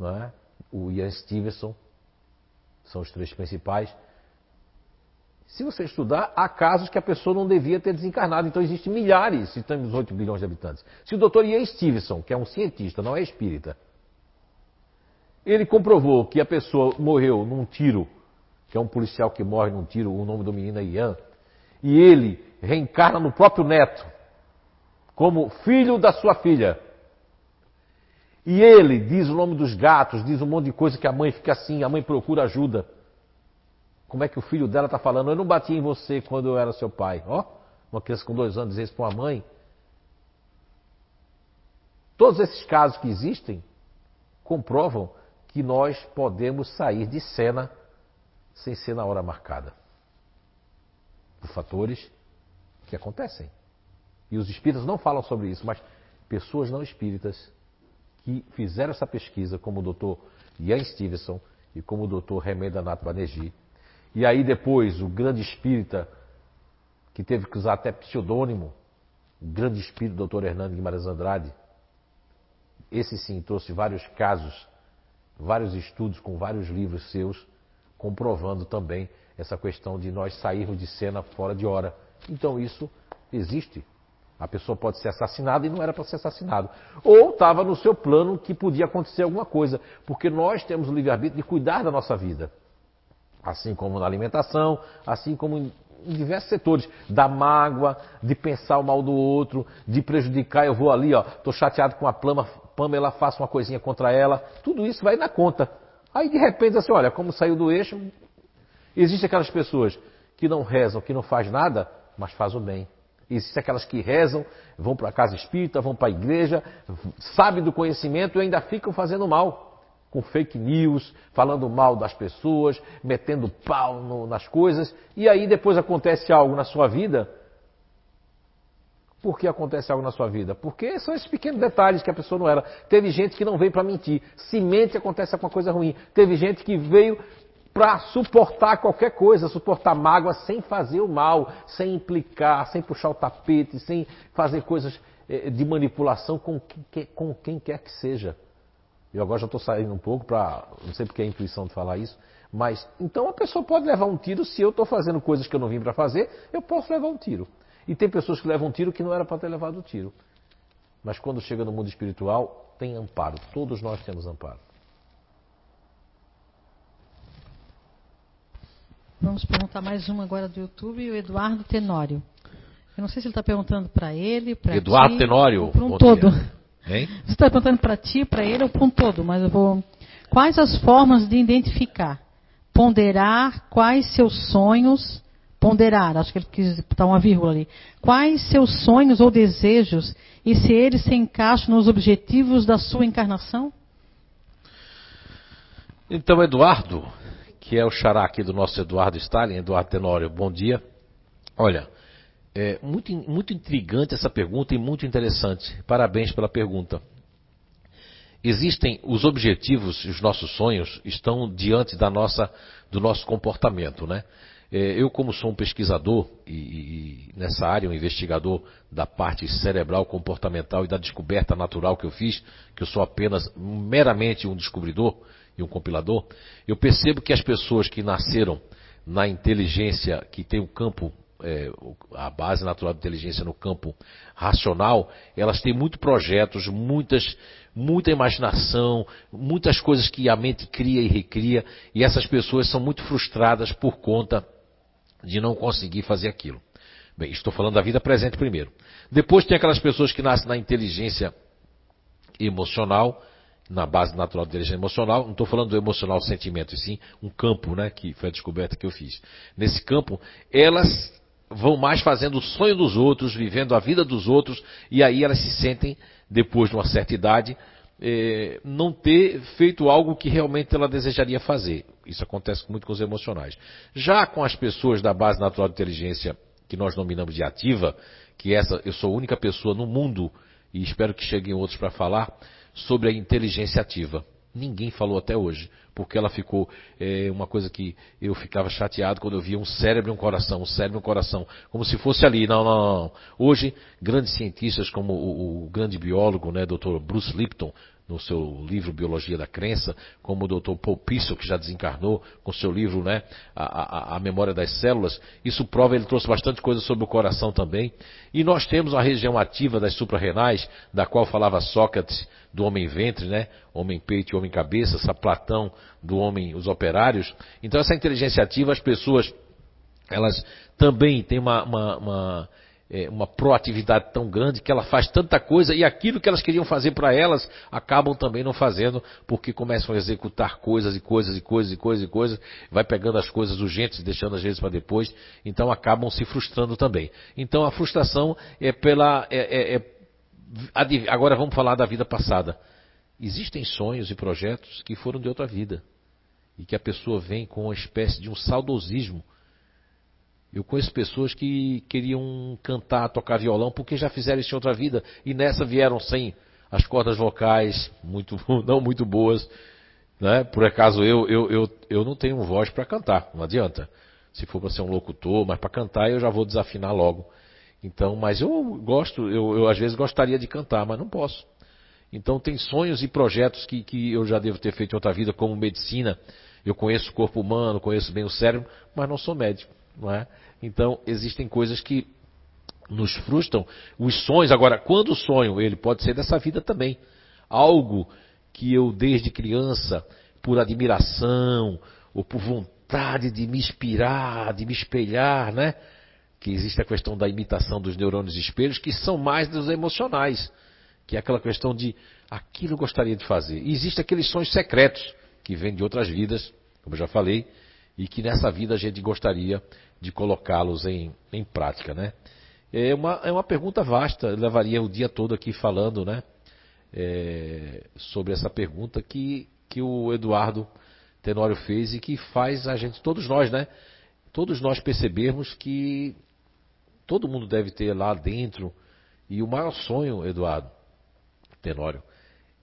é? o Ian Stevenson, são os três principais. Se você estudar, há casos que a pessoa não devia ter desencarnado. Então existem milhares, se temos 8 bilhões de habitantes. Se o Dr. Ian Stevenson, que é um cientista, não é espírita, ele comprovou que a pessoa morreu num tiro, que é um policial que morre num tiro, o nome do menino é Ian, e ele reencarna no próprio neto, como filho da sua filha. E ele diz o nome dos gatos, diz um monte de coisa que a mãe fica assim, a mãe procura ajuda. Como é que o filho dela está falando? Eu não bati em você quando eu era seu pai. Ó, uma criança com dois anos dizer isso para uma mãe. Todos esses casos que existem comprovam que nós podemos sair de cena sem ser na hora marcada. Por fatores que acontecem. E os espíritas não falam sobre isso, mas pessoas não espíritas que fizeram essa pesquisa, como o Dr. Ian Stevenson e como o Dr. Remeda Nath Banerjee, e aí depois o grande espírita, que teve que usar até pseudônimo, o grande espírito Dr. Hernando Guimarães Andrade, esse sim trouxe vários casos, vários estudos com vários livros seus, comprovando também essa questão de nós sairmos de cena fora de hora. Então isso existe. A pessoa pode ser assassinada e não era para ser assassinado. Ou estava no seu plano que podia acontecer alguma coisa, porque nós temos o livre-arbítrio de cuidar da nossa vida assim como na alimentação, assim como em, diversos setores, da mágoa, de pensar o mal do outro, de prejudicar, eu vou ali, ó, tô chateado com a Plama, Pamela, faço uma coisinha contra ela, tudo isso vai na conta. Aí de repente assim, olha, como saiu do eixo, existem aquelas pessoas que não rezam, que não faz nada, mas faz o bem. Existem aquelas que rezam, vão para a casa espírita, vão para a igreja, sabem do conhecimento e ainda ficam fazendo mal com fake news, falando mal das pessoas, metendo pau no, nas coisas, e aí depois acontece algo na sua vida. Por que acontece algo na sua vida? Porque são esses pequenos detalhes que a pessoa não era. Teve gente que não veio para mentir. Se mente, acontece alguma coisa ruim. Teve gente que veio para suportar qualquer coisa, suportar mágoa sem fazer o mal, sem implicar, sem puxar o tapete, sem fazer coisas eh, de manipulação com, com quem quer que seja. Eu agora já estou saindo um pouco para. Não sei porque é a intuição de falar isso. Mas então a pessoa pode levar um tiro se eu estou fazendo coisas que eu não vim para fazer, eu posso levar um tiro. E tem pessoas que levam um tiro que não era para ter levado o tiro. Mas quando chega no mundo espiritual, tem amparo. Todos nós temos amparo. Vamos perguntar mais uma agora do YouTube, o Eduardo Tenório. Eu não sei se ele está perguntando para ele, para Eduardo Tenório. Para um todo. Você está perguntando para ti, para ele ou para um todo, mas eu vou. Quais as formas de identificar? Ponderar quais seus sonhos. Ponderar, acho que ele quis botar uma vírgula ali. Quais seus sonhos ou desejos e se eles se encaixam nos objetivos da sua encarnação? Então, Eduardo, que é o xará aqui do nosso Eduardo Stalin, Eduardo Tenório, bom dia. Olha, é muito, muito intrigante essa pergunta e muito interessante. Parabéns pela pergunta. Existem os objetivos, os nossos sonhos estão diante da nossa, do nosso comportamento, né? É, eu, como sou um pesquisador e, e, nessa área, um investigador da parte cerebral, comportamental e da descoberta natural que eu fiz, que eu sou apenas meramente um descobridor e um compilador, eu percebo que as pessoas que nasceram na inteligência, que tem o campo é, a base natural de inteligência no campo racional, elas têm muitos projetos, muitas, muita imaginação, muitas coisas que a mente cria e recria, e essas pessoas são muito frustradas por conta de não conseguir fazer aquilo. Bem, estou falando da vida presente primeiro. Depois tem aquelas pessoas que nascem na inteligência emocional, na base natural de inteligência emocional, não estou falando do emocional sentimento, e sim um campo, né, que foi a descoberta que eu fiz. Nesse campo, elas vão mais fazendo o sonho dos outros, vivendo a vida dos outros, e aí elas se sentem, depois de uma certa idade, eh, não ter feito algo que realmente ela desejaria fazer. Isso acontece muito com os emocionais. Já com as pessoas da base natural de inteligência, que nós nominamos de ativa, que essa eu sou a única pessoa no mundo, e espero que cheguem outros para falar, sobre a inteligência ativa. Ninguém falou até hoje, porque ela ficou é, uma coisa que eu ficava chateado quando eu via um cérebro e um coração, um cérebro e um coração, como se fosse ali. Não, não, não. Hoje, grandes cientistas como o, o grande biólogo, né, Dr. Bruce Lipton, no seu livro Biologia da Crença, como o Dr. Paul Pisso, que já desencarnou, com seu livro né, a, a, a, Memória das Células. Isso prova, ele trouxe bastante coisa sobre o coração também. E nós temos a região ativa das suprarrenais, da qual falava Sócrates, do homem ventre, né? Homem peito e homem cabeça, essa Platão do homem, os operários. Então essa inteligência ativa, as pessoas, elas também têm uma, uma, uma é, uma proatividade tão grande que ela faz tanta coisa e aquilo que elas queriam fazer para elas acabam também não fazendo porque começam a executar coisas e coisas e coisas e coisas e coisas, vai pegando as coisas urgentes, deixando as vezes para depois, então acabam se frustrando também. Então a frustração é pela é, é, é agora vamos falar da vida passada. Existem sonhos e projetos que foram de outra vida e que a pessoa vem com uma espécie de um saudosismo eu conheço pessoas que queriam cantar, tocar violão, porque já fizeram isso em outra vida, e nessa vieram sem as cordas vocais, muito, não muito boas. Né? Por acaso eu, eu, eu, eu não tenho voz para cantar, não adianta. Se for para ser um locutor, mas para cantar eu já vou desafinar logo. Então, mas eu gosto, eu, eu às vezes gostaria de cantar, mas não posso. Então tem sonhos e projetos que, que eu já devo ter feito em outra vida, como medicina. Eu conheço o corpo humano, conheço bem o cérebro, mas não sou médico não é? Então, existem coisas que nos frustram. Os sonhos, agora, quando sonho, ele pode ser dessa vida também. Algo que eu, desde criança, por admiração, ou por vontade de me inspirar, de me espelhar, né? Que existe a questão da imitação dos neurônios espelhos, que são mais dos emocionais. Que é aquela questão de aquilo eu gostaria de fazer. E existem aqueles sonhos secretos, que vêm de outras vidas, como eu já falei, e que nessa vida a gente gostaria de colocá-los em, em prática, né? É uma, é uma pergunta vasta, levaria o dia todo aqui falando, né? É, sobre essa pergunta que, que o Eduardo Tenório fez e que faz a gente, todos nós, né? Todos nós percebermos que todo mundo deve ter lá dentro, e o maior sonho, Eduardo Tenório,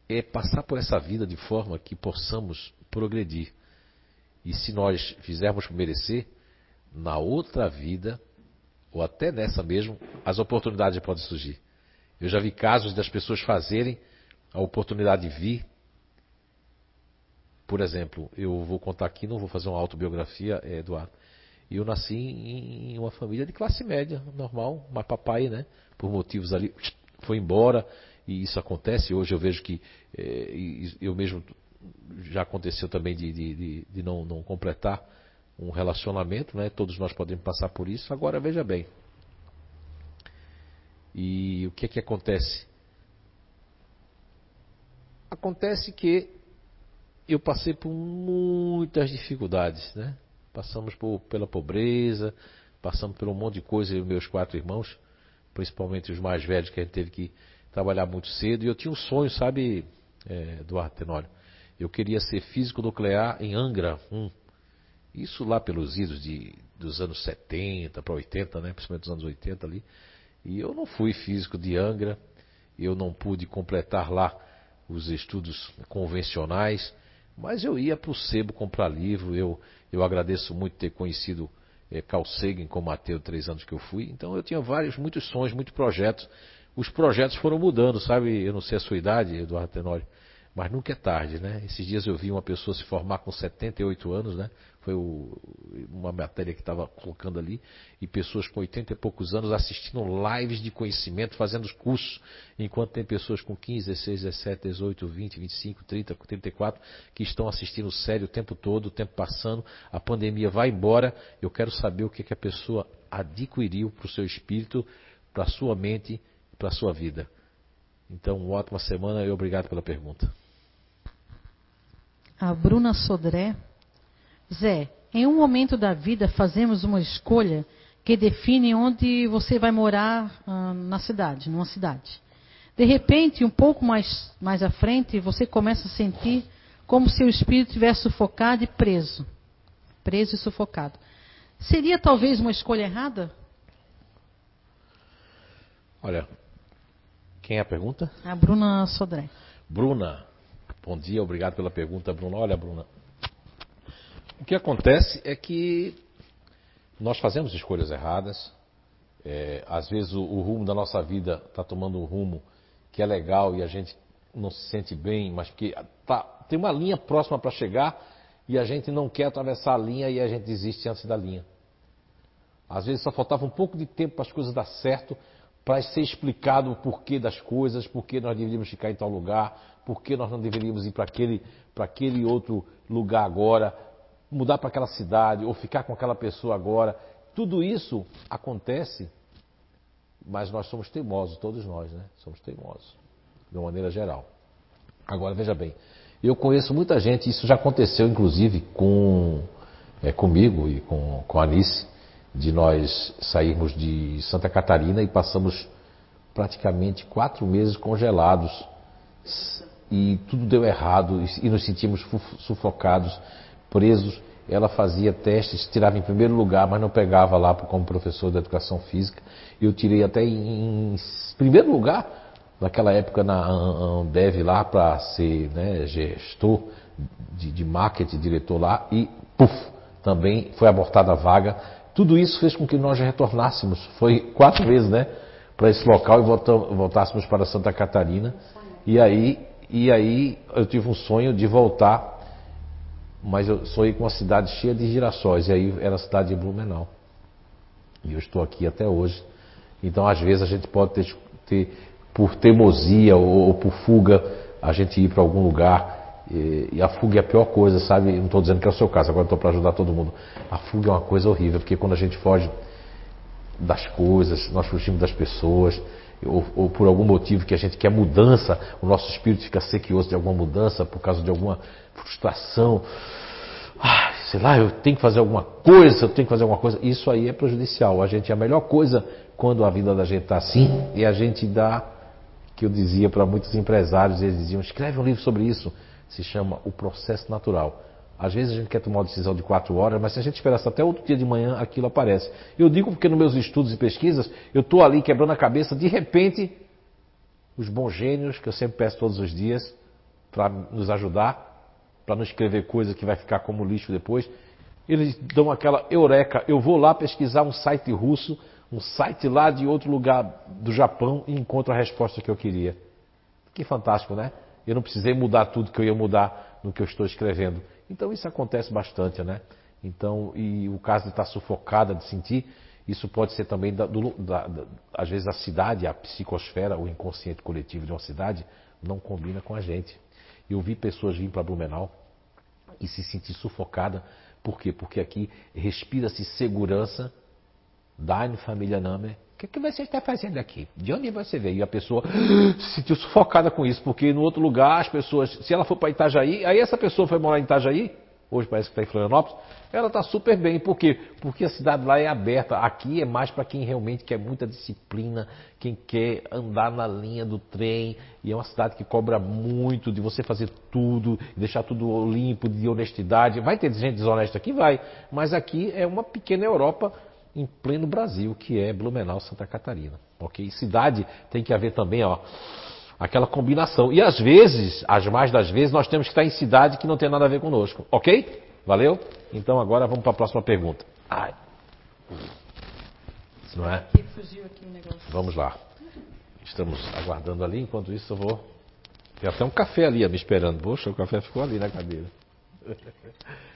é passar por essa vida de forma que possamos progredir. E se nós fizermos merecer, na outra vida, ou até nessa mesmo, as oportunidades podem surgir. Eu já vi casos das pessoas fazerem a oportunidade de vir. Por exemplo, eu vou contar aqui, não vou fazer uma autobiografia, é, Eduardo. Eu nasci em uma família de classe média, normal, mas papai, né, por motivos ali, foi embora, e isso acontece. Hoje eu vejo que é, eu mesmo já aconteceu também de, de, de, de não, não completar um relacionamento, né? Todos nós podemos passar por isso. Agora veja bem. E o que é que acontece? Acontece que eu passei por muitas dificuldades, né? Passamos por, pela pobreza, passamos por um monte de coisa, eu meus quatro irmãos, principalmente os mais velhos, que a gente teve que trabalhar muito cedo. E eu tinha um sonho, sabe, é, Eduardo Tenório? Eu queria ser físico nuclear em Angra 1. Isso lá pelos idos de, dos anos 70 para 80, né? principalmente dos anos 80 ali. E eu não fui físico de Angra, eu não pude completar lá os estudos convencionais, mas eu ia para o sebo comprar livro. Eu, eu agradeço muito ter conhecido é, Carl Sagan como ateu três anos que eu fui. Então eu tinha vários, muitos sonhos, muitos projetos. Os projetos foram mudando, sabe? Eu não sei a sua idade, Eduardo Tenório, mas nunca é tarde, né? Esses dias eu vi uma pessoa se formar com 78 anos, né? Foi o, uma matéria que estava colocando ali, e pessoas com 80 e poucos anos assistindo lives de conhecimento, fazendo os cursos, enquanto tem pessoas com 15, 16, 17, 18, 20, 25, 30, 34 que estão assistindo sério o tempo todo, o tempo passando, a pandemia vai embora. Eu quero saber o que, que a pessoa adquiriu para o seu espírito, para a sua mente, para a sua vida. Então, uma ótima semana e obrigado pela pergunta. A Bruna Sodré. Zé, em um momento da vida fazemos uma escolha que define onde você vai morar ah, na cidade, numa cidade. De repente, um pouco mais, mais à frente, você começa a sentir como se o espírito estivesse sufocado e preso. Preso e sufocado. Seria talvez uma escolha errada? Olha, quem é a pergunta? A Bruna Sodré. Bruna, Bom dia, obrigado pela pergunta, Bruna. Olha, Bruna, o que acontece é que nós fazemos escolhas erradas. É, às vezes o, o, rumo da nossa vida está tomando um rumo que é legal e a gente não se sente bem, mas que tá, tem uma linha próxima para chegar e a gente não quer atravessar a linha e a gente desiste antes da linha. Às vezes só faltava um pouco de tempo para as coisas dar certo, para ser explicado o porquê das coisas, por que nós deveríamos ficar em tal lugar, por que nós não deveríamos ir para aquele, aquele outro lugar agora, mudar para aquela cidade ou ficar com aquela pessoa agora. Tudo isso acontece, mas nós somos teimosos, todos nós, né? Somos teimosos, de uma maneira geral. Agora, veja bem, eu conheço muita gente, isso já aconteceu inclusive com, é, comigo e com, com a Alice, de nós sairmos de Santa Catarina e passamos praticamente quatro meses congelados e tudo deu errado e nos sentimos sufocados, presos. Ela fazia testes, tirava em primeiro lugar, mas não pegava lá como professor de educação física. Eu tirei até em primeiro lugar, naquela época na Ambev lá, para ser né, gestor de, de marketing, diretor lá, e puf, também foi abortada a vaga tudo isso fez com que nós retornássemos, foi quatro vezes, né? Para esse local e voltássemos para Santa Catarina. E aí, e aí eu tive um sonho de voltar, mas eu sonhei com uma cidade cheia de girassóis, e aí era a cidade de Blumenau. E eu estou aqui até hoje. Então, às vezes, a gente pode ter, ter por teimosia ou, ou por fuga, a gente ir para algum lugar e, e, a fuga é a pior coisa, sabe? Não estou dizendo que é o seu caso, agora estou para ajudar todo mundo. A fuga é uma coisa horrível, porque quando a gente foge das coisas, nós fugimos das pessoas, ou, ou, por algum motivo que a gente quer mudança, o nosso espírito fica sequioso de alguma mudança, por causa de alguma frustração. Ah, sei lá, eu tenho que fazer alguma coisa, eu tenho que fazer alguma coisa. Isso aí é prejudicial. A gente, a melhor coisa quando a vida da gente está assim, é a gente dar, que eu dizia para muitos empresários, eles diziam, escreve um livro sobre isso se chama o processo natural. Às vezes a gente quer tomar uma decisão de quatro horas, mas se a gente esperasse até outro dia de manhã, aquilo aparece. Eu digo porque nos meus estudos e pesquisas, eu estou ali quebrando a cabeça, de repente, os bons gênios, que eu sempre peço todos os dias, para nos ajudar, para não escrever coisa que vai ficar como lixo depois, eles dão aquela eureka, eu vou lá pesquisar um site russo, um site lá de outro lugar do Japão e encontro a resposta que eu queria. Que fantástico, né? Eu não precisei mudar tudo que eu ia mudar no que eu estou escrevendo. Então isso acontece bastante, né? Então, e o caso de estar sufocada, de sentir, isso pode ser também, da, do, da, da, às vezes a cidade, a psicosfera, o inconsciente coletivo de uma cidade não combina com a gente. Eu vi pessoas vir para Blumenau e se sentir sufocada. Por quê? Porque aqui respira-se segurança, Daine Família Namer, o que, que você está fazendo aqui? De onde você veio? E a pessoa se sentiu sufocada com isso, porque no outro lugar as pessoas, se ela for para Itajaí, aí essa pessoa foi morar em Itajaí, hoje parece que está em Florianópolis, ela está super bem. Por quê? Porque a cidade lá é aberta. Aqui é mais para quem realmente quer muita disciplina, quem quer andar na linha do trem. E é uma cidade que cobra muito de você fazer tudo, deixar tudo limpo, de honestidade. Vai ter gente desonesta aqui? Vai. Mas aqui é uma pequena Europa em pleno Brasil, que é Blumenau, Santa Catarina. Ok? Cidade tem que haver também, ó, aquela combinação. E às vezes, as mais das vezes, nós temos que estar em cidade que não tem nada a ver conosco. Ok? Valeu? Então agora vamos para a próxima pergunta. Ai. Não é? Vamos lá. Estamos aguardando ali, enquanto isso eu vou. Tem até um café ali me esperando. Poxa, o café ficou ali na cadeira.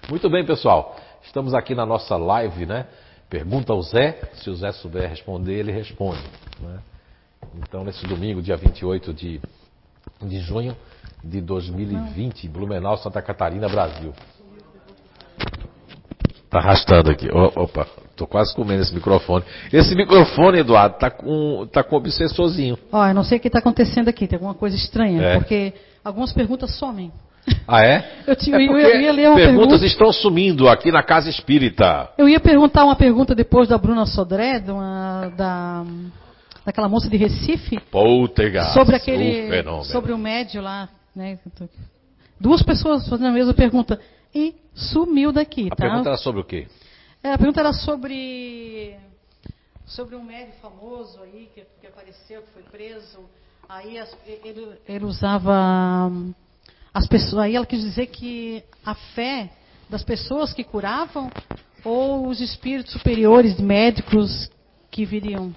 Muito bem, pessoal. Estamos aqui na nossa live, né? Pergunta ao Zé, se o Zé souber responder, ele responde. Né? Então, nesse domingo, dia 28 de, de junho de 2020, Não. Blumenau, Santa Catarina, Brasil. Tá arrastando aqui. opa, tô quase comendo esse microfone. Esse microfone, Eduardo, tá com, tá com obsessorzinho. Ó, eu não sei o que está acontecendo aqui, tem alguma coisa estranha, é. porque algumas perguntas somem. Ah, é? Eu, tinha, é eu, ia ler uma perguntas pergunta. estão sumindo aqui na Casa Espírita. Eu ia perguntar uma pergunta depois da Bruna Sodré, uma, da, daquela moça de Recife. Poltergeist, sobre aquele, o sobre o médio lá, né? Duas pessoas fazendo a mesma pergunta e sumiu daqui, a tá? A pergunta era sobre o quê? É, a pergunta era sobre sobre um médio famoso aí que, que apareceu, que foi preso. Aí as, ele, ele usava as pessoas, aí ela quis dizer que a fé das pessoas que curavam ou os espíritos superiores médicos que viriam.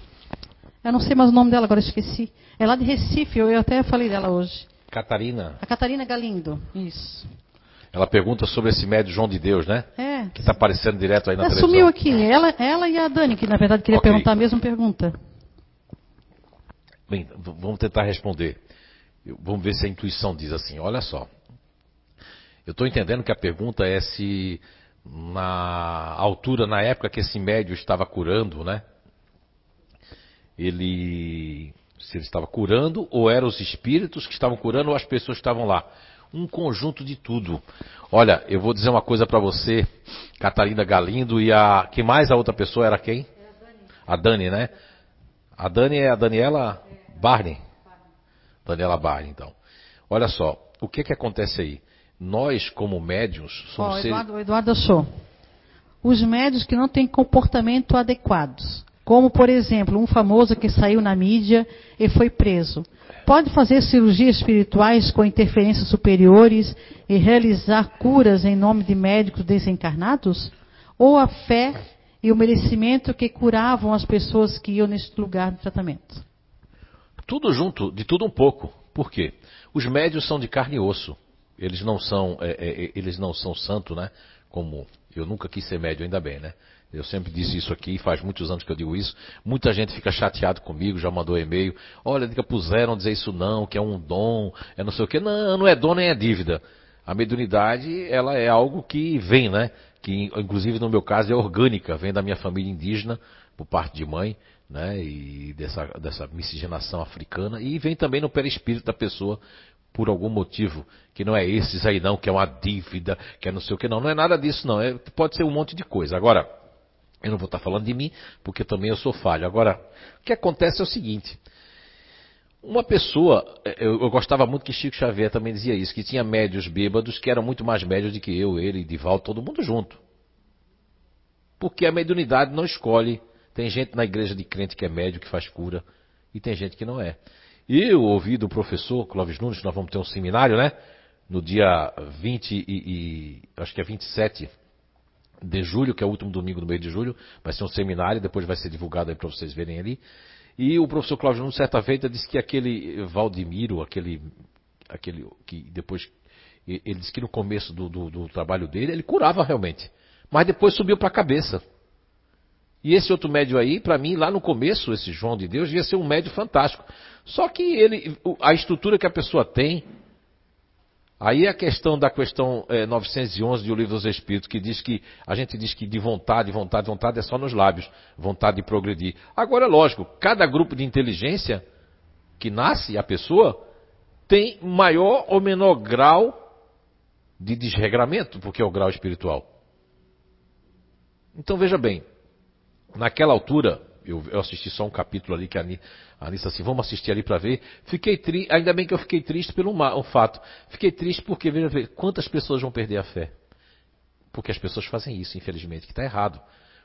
Eu não sei mais o nome dela, agora esqueci. É lá de Recife, eu até falei dela hoje. Catarina. A Catarina Galindo, isso. Ela pergunta sobre esse médio João de Deus, né? É. Que está aparecendo direto aí na Ela televisão. sumiu aqui, ela, ela e a Dani, que na verdade queria Ok. perguntar a mesma pergunta. Bem, vamos tentar responder. Vamos ver se a intuição diz assim. Olha só. Eu estou entendendo que a pergunta é se na altura, na época que esse médio estava curando, né? Ele. Se ele estava curando, ou eram os espíritos que estavam curando, ou as pessoas que estavam lá. Um conjunto de tudo. Olha, eu vou dizer uma coisa para você, Catarina Galindo, e a. Que mais a outra pessoa era quem? A Dani, né? A Dani é a Daniela Barney. Daniela Barney, então. Olha só, o que que acontece aí? Nós, como médiums, somos o seres... Eduardo, o Eduardo achou. Os médios que não têm comportamento adequados, como por exemplo, um famoso que saiu na mídia e foi preso. Pode fazer cirurgias espirituais com interferências superiores e realizar curas em nome de médicos desencarnados? Ou a fé e o merecimento que curavam as pessoas que iam neste lugar de tratamento? Tudo junto, de tudo um pouco. Por quê? Os médios são de carne e osso. Eles não são, é, é, é, eles não são santo, né? Como eu nunca quis ser médio, ainda bem, né? Eu sempre disse isso aqui, faz muitos anos que eu digo isso. Muita gente fica chateado comigo, já mandou e-mail. Olha, diga puseram dizer isso não, que é um dom, é não sei o quê. Não, não é dom nem é dívida. A mediunidade, ela é algo que vem, né? Que inclusive no meu caso é orgânica, vem da minha família indígena, por parte de mãe, né? E dessa, dessa miscigenação africana. E vem também no perispírito da pessoa, por algum motivo, que não é esses aí não, que é uma dívida, que é não sei o que, não. Não é nada disso, não. É, pode ser um monte de coisa. Agora, eu não vou estar falando de mim, porque também eu sou falho. Agora, o que acontece é o seguinte. Uma pessoa, eu, eu, gostava muito que Chico Xavier também dizia isso, que tinha médios bêbados que eram muito mais médios do que eu, ele, Dival, todo mundo junto. Porque a mediunidade não escolhe. Tem gente na igreja de crente que é médio, que faz cura, e tem gente que não é. E eu ouvi do professor Clóvis Nunes, nós vamos ter um seminário, né? No dia 20 e, e acho que é 27 de julho, que é o último domingo do mês de julho, vai ser um seminário, depois vai ser divulgado aí para vocês verem ali. E o professor Cláudio Nunes, certa feita, disse que aquele Valdemiro, aquele, aquele que depois, ele disse que no começo do, do, do trabalho dele, ele curava realmente, mas depois subiu para a cabeça. E esse outro médio aí, para mim, lá no começo, esse João de Deus, ia ser um médio fantástico. Só que ele, a estrutura que a pessoa tem, Aí a questão da questão é, 911 do Livro dos Espíritos, que diz que a gente diz que de vontade, vontade, vontade é só nos lábios, vontade de progredir. Agora, é lógico, cada grupo de inteligência que nasce a pessoa tem maior ou menor grau de desregramento, porque é o grau espiritual. Então veja bem, naquela altura, eu, eu, assisti só um capítulo ali que a Anissa assim, vamos assistir ali para ver. Fiquei triste, ainda bem que eu fiquei triste pelo um fato. Fiquei triste porque, veja, quantas pessoas vão perder a fé? Porque as pessoas fazem isso, infelizmente, que está errado.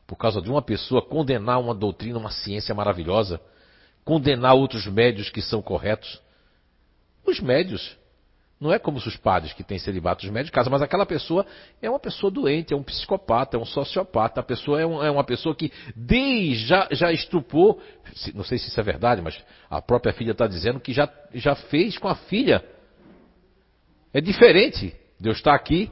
Por causa de uma pessoa condenar uma doutrina, uma ciência maravilhosa, condenar outros médios que são corretos. Os médios, não é como os padres que têm celibato os médios de casa, mas aquela pessoa é uma pessoa doente, é um psicopata, é um sociopata. A pessoa é, um, é uma pessoa que desde já, já estrupou, não sei se isso é verdade, mas a própria filha está dizendo que já, já fez com a filha. É diferente. Deus está aqui,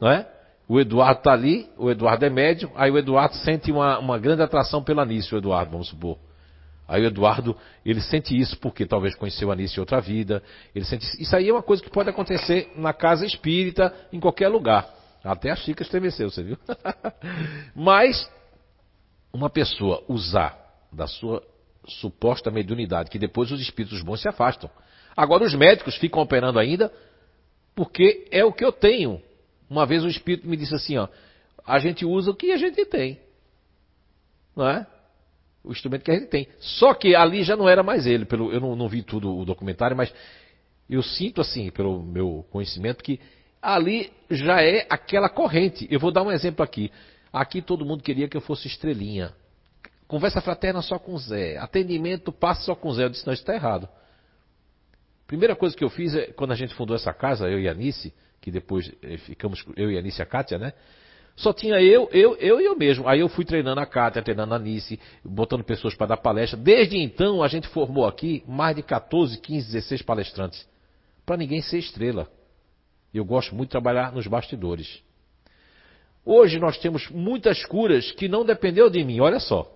não é? O Eduardo está ali, o Eduardo é médium, aí o Eduardo sente uma, uma grande atração pela Anice, o Eduardo, vamos supor. Aí o Eduardo, ele sente isso porque talvez conheceu a Anice em outra vida. Ele sente isso aí é uma coisa que pode acontecer na casa espírita, em qualquer lugar. Até a Chica estremeceu, você viu? Mas uma pessoa usar da sua suposta mediunidade, que depois os espíritos bons se afastam. Agora os médicos ficam operando ainda porque é o que eu tenho. Uma vez o espírito me disse assim, ó, a gente usa o que a gente tem. Não é? O instrumento que a gente tem. Só que ali já não era mais ele, pelo, eu não, não, vi tudo o documentário, mas eu sinto assim, pelo meu conhecimento, que ali já é aquela corrente. Eu vou dar um exemplo aqui. Aqui todo mundo queria que eu fosse estrelinha. Conversa fraterna só com Zé. Atendimento passa só com Zé. Eu disse, não, isso está errado. Primeira coisa que eu fiz é, quando a gente fundou essa casa, eu e a Anice, que depois eh, ficamos, eu e a Anice e a Kátia, né? Só tinha eu, eu, eu e eu mesmo. Aí eu fui treinando a Kátia, treinando a Anice, botando pessoas para dar palestra. Desde então, a gente formou aqui mais de 14, 15, 16 palestrantes. Para ninguém ser estrela. Eu gosto muito de trabalhar nos bastidores. Hoje nós temos muitas curas que não dependeu de mim, olha só.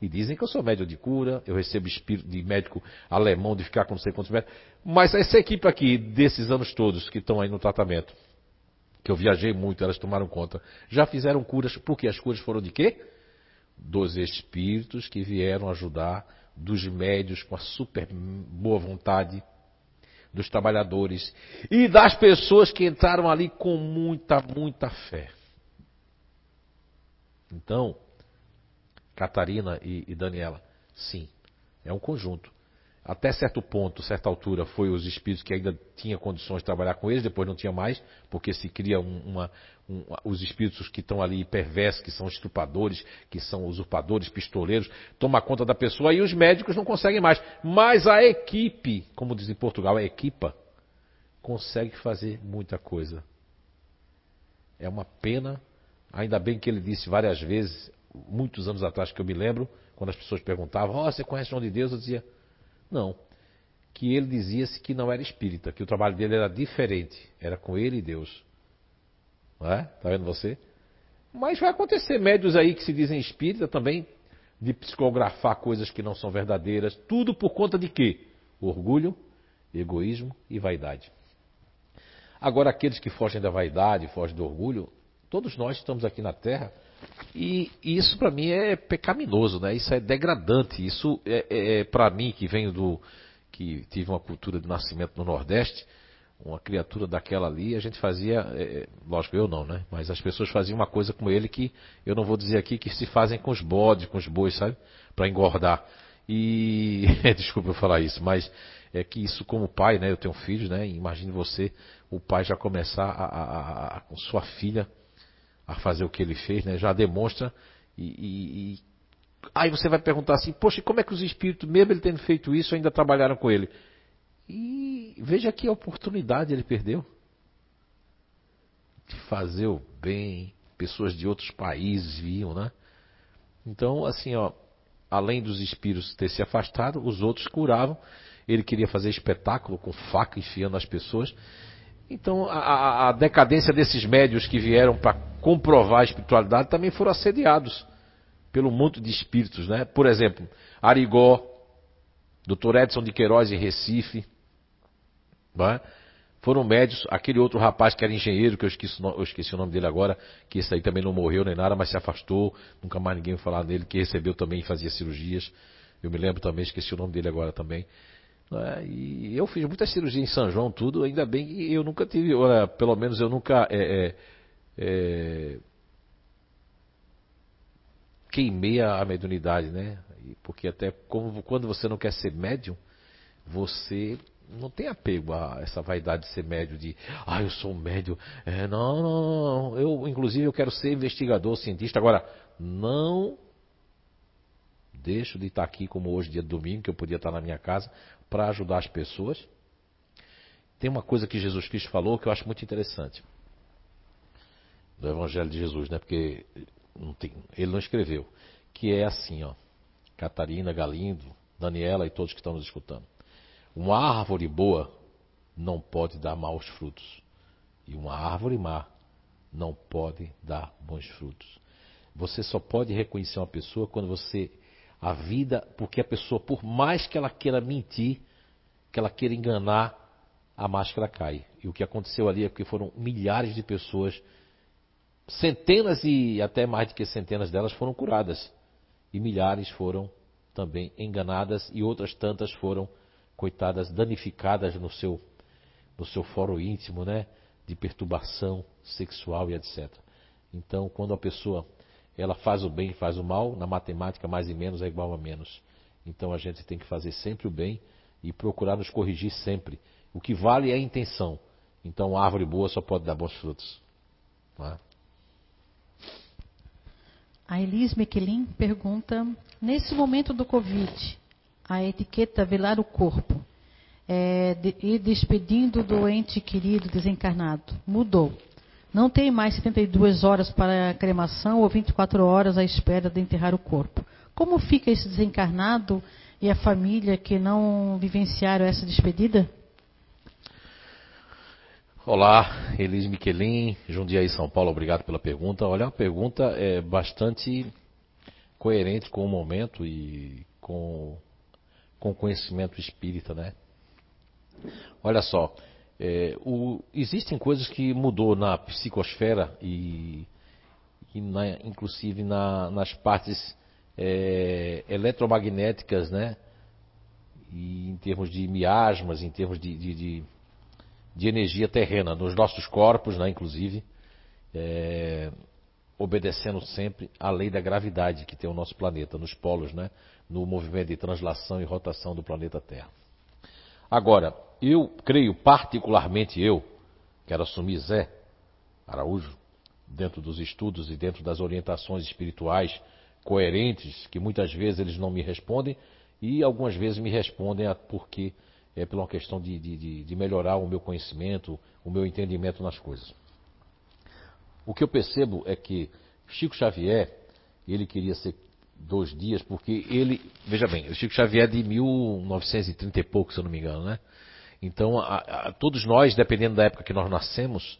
E dizem que eu sou médico de cura, eu recebo espírito de médico alemão de ficar com não sei quantos médicos. Mas essa equipe aqui, desses anos todos que estão aí no tratamento, que eu viajei muito, elas tomaram conta, já fizeram curas, porque as curas foram de quê? Dos espíritos que vieram ajudar, dos médios com a super boa vontade, dos trabalhadores e das pessoas que entraram ali com muita, muita fé. Então, Catarina e, e Daniela, sim, é um conjunto. Até certo ponto, certa altura, foi os espíritos que ainda tinham condições de trabalhar com eles, depois não tinha mais, porque se cria uma, um, os espíritos que estão ali perversos, que são estrupadores, que são usurpadores, pistoleiros, toma conta da pessoa e os médicos não conseguem mais. Mas a equipe, como diz em Portugal, a equipa, consegue fazer muita coisa. É uma pena, ainda bem que ele disse várias vezes, muitos anos atrás que eu me lembro, quando as pessoas perguntavam, oh, você conhece o João de Deus? Eu dizia, não. Que ele dizia-se que não era espírita, que o trabalho dele era diferente, era com ele e Deus. Não é? Tá vendo você? Mas vai acontecer médios aí que se dizem espírita também, de psicografar coisas que não são verdadeiras, tudo por conta de quê? Orgulho, egoísmo e vaidade. Agora, aqueles que fogem da vaidade, fogem do orgulho, todos nós estamos aqui na Terra e isso para mim é pecaminoso, né? Isso é degradante. Isso é, é, é para mim que venho do que tive uma cultura de nascimento no Nordeste, uma criatura daquela ali, a gente fazia, é, é, lógico eu não, né? Mas as pessoas faziam uma coisa com ele que eu não vou dizer aqui que se fazem com os bodes, com os bois, sabe? Para engordar. E desculpa eu falar isso, mas é que isso como pai, né? Eu tenho filhos, né? Imagine você, o pai já começar a, a, a, a com sua filha a fazer o que ele fez, né? Já demonstra e, e, aí você vai perguntar assim, poxa, como é que os espíritos, mesmo ele tendo feito isso, ainda trabalharam com ele? E veja que oportunidade ele perdeu de fazer o bem, pessoas de outros países viam, né? Então, assim, ó, além dos espíritos ter se afastado, os outros curavam. Ele queria fazer espetáculo com faca enfiando as pessoas. Então, a, a decadência desses médios que vieram para comprovar a espiritualidade também foram assediados pelo monte de espíritos, né? Por exemplo, Arigó, Dr. Edson de Queiroz em Recife, é? foram médios, aquele outro rapaz que era engenheiro, que eu esqueci, eu esqueci, o nome dele agora, que esse aí também não morreu nem nada, mas se afastou, nunca mais ninguém falar dele, que recebeu também e fazia cirurgias. Eu me lembro também, esqueci o nome dele agora também. É, e eu fiz muita cirurgia em São João, tudo, ainda bem que eu nunca tive, olha, pelo menos eu nunca é, é, é queimei a, mediunidade, né? Porque até como, quando você não quer ser médium, você não tem apego a essa vaidade de ser médium, de, ah, eu sou médium. É, não, não, não, eu, inclusive, eu quero ser investigador, cientista. Agora, não deixo de estar aqui, como hoje, dia domingo, que eu podia estar na minha casa, para ajudar as pessoas. Tem uma coisa que Jesus Cristo falou que eu acho muito interessante. Do Evangelho de Jesus, né? Porque não tem, ele não escreveu. Que é assim, ó. Catarina, Galindo, Daniela e todos que estão nos escutando. Uma árvore boa não pode dar maus frutos. E uma árvore má não pode dar bons frutos. Você só pode reconhecer uma pessoa quando você a vida, porque a pessoa, por mais que ela queira mentir, que ela queira enganar, a máscara cai. E o que aconteceu ali é que foram milhares de pessoas, centenas e até mais do que centenas delas foram curadas. E milhares foram também enganadas e outras tantas foram, coitadas, danificadas no seu, no seu foro íntimo, né? De perturbação sexual e etc. Então, quando a pessoa ela faz o bem e faz o mal, na matemática mais e menos é igual a menos. Então a gente tem que fazer sempre o bem e procurar nos corrigir sempre. O que vale é a intenção. Então, árvore boa só pode dar bons frutos. É? A Elis pergunta: Nesse momento do Covid, a etiqueta velar o corpo é, de, e despedindo do ente querido desencarnado. Mudou. Não tem mais 72 horas para a cremação ou 24 horas à espera de enterrar o corpo. Como fica esse desencarnado e a família que não vivenciaram essa despedida? Olá, Elis Miquelin, Jundiaí, São Paulo, obrigado pela pergunta. Olha, a pergunta é bastante coerente com o momento e com, com o conhecimento espírita, né? Olha só, é, o, existem coisas que mudou na psicosfera e, e na, inclusive na, nas partes é, eletromagnéticas, né? E em termos de miasmas, em termos de, de, de, de energia terrena, nos nossos corpos, né? Inclusive, é, obedecendo sempre à lei da gravidade que tem o nosso planeta, nos polos, né? No movimento de translação e rotação do planeta Terra. Agora, eu creio, particularmente eu, quero assumir Zé Araújo, dentro dos estudos e dentro das orientações espirituais coerentes, que muitas vezes eles não me respondem e algumas vezes me respondem porque é por uma questão de, de, de melhorar o meu conhecimento, o meu entendimento nas coisas. O que eu percebo é que Chico Xavier, ele queria ser dois dias, porque ele, veja bem, o Chico Xavier é de 1930 e pouco, se eu não me engano, né? Então, a, a, todos nós, dependendo da época que nós nascemos,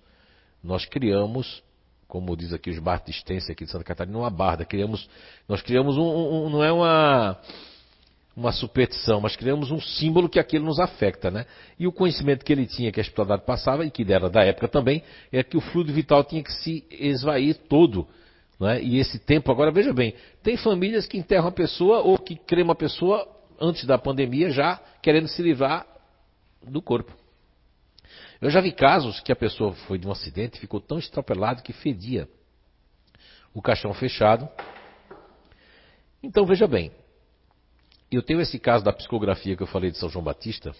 nós criamos, como diz aqui os batistenses aqui de Santa Catarina, uma barda. Criamos, nós criamos um, um, não é uma, uma superstição, mas criamos um símbolo que aquilo nos afeta, né? E o conhecimento que ele tinha, que a espiritualidade passava, e que era da época também, é que o fluido vital tinha que se esvair todo. Né? E esse tempo, agora veja bem, tem famílias que enterram a pessoa ou que cremam a pessoa antes da pandemia já querendo se livrar do corpo. Eu já vi casos que a pessoa foi de um acidente e ficou tão estropelado que fedia. O caixão fechado. Então veja bem, eu tenho esse caso da psicografia que eu falei de São João Batista,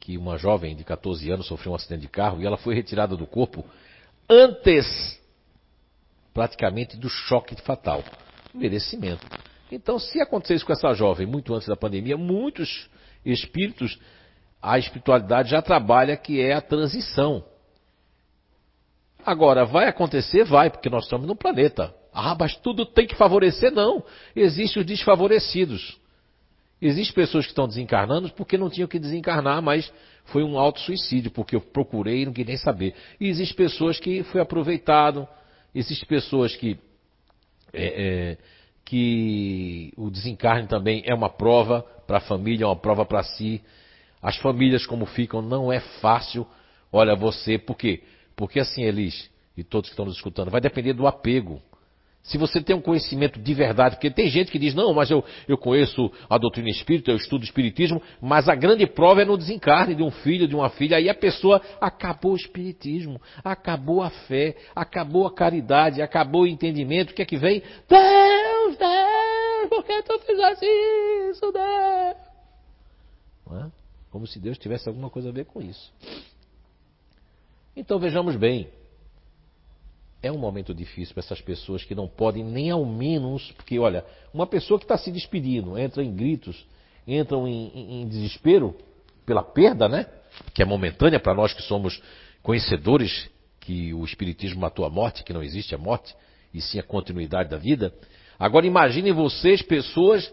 que uma jovem de 14 anos sofreu um acidente de carro e ela foi retirada do corpo antes, praticamente, do choque fatal. Merecimento. Então, se acontecesse com essa jovem muito antes da pandemia, muitos espíritos a espiritualidade já trabalha que é a transição. Agora, vai acontecer? Vai, porque nós estamos no planeta. Ah, mas tudo tem que favorecer? Não. Existem os desfavorecidos. Existem pessoas que estão desencarnando porque não tinham que desencarnar, mas foi um auto-suicídio, porque eu procurei e não queria nem saber. E existem pessoas que foi aproveitado, existem pessoas que, é, é, que o desencarne também é uma prova para a família, é uma prova para si. As famílias como ficam não é fácil. Olha, você, por quê? Porque assim, Elis, e todos que estão nos escutando, vai depender do apego. Se você tem um conhecimento de verdade, porque tem gente que diz, não, mas eu, eu conheço a doutrina espírita, eu estudo espiritismo, mas a grande prova é no desencarne de um filho, de uma filha, aí a pessoa acabou o espiritismo, acabou a fé, acabou a caridade, acabou o entendimento, o que é que vem? Deus, Deus, por que tu fizeste isso, Deus? Não é? Como se Deus tivesse alguma coisa a ver com isso. Então vejamos bem. É um momento difícil para essas pessoas que não podem nem ao menos, porque olha, uma pessoa que está se despedindo, entra em gritos, entram em, em, em desespero pela perda, né? Que é momentânea para nós que somos conhecedores que o Espiritismo matou a morte, que não existe a morte, e sim a continuidade da vida. Agora imaginem vocês, pessoas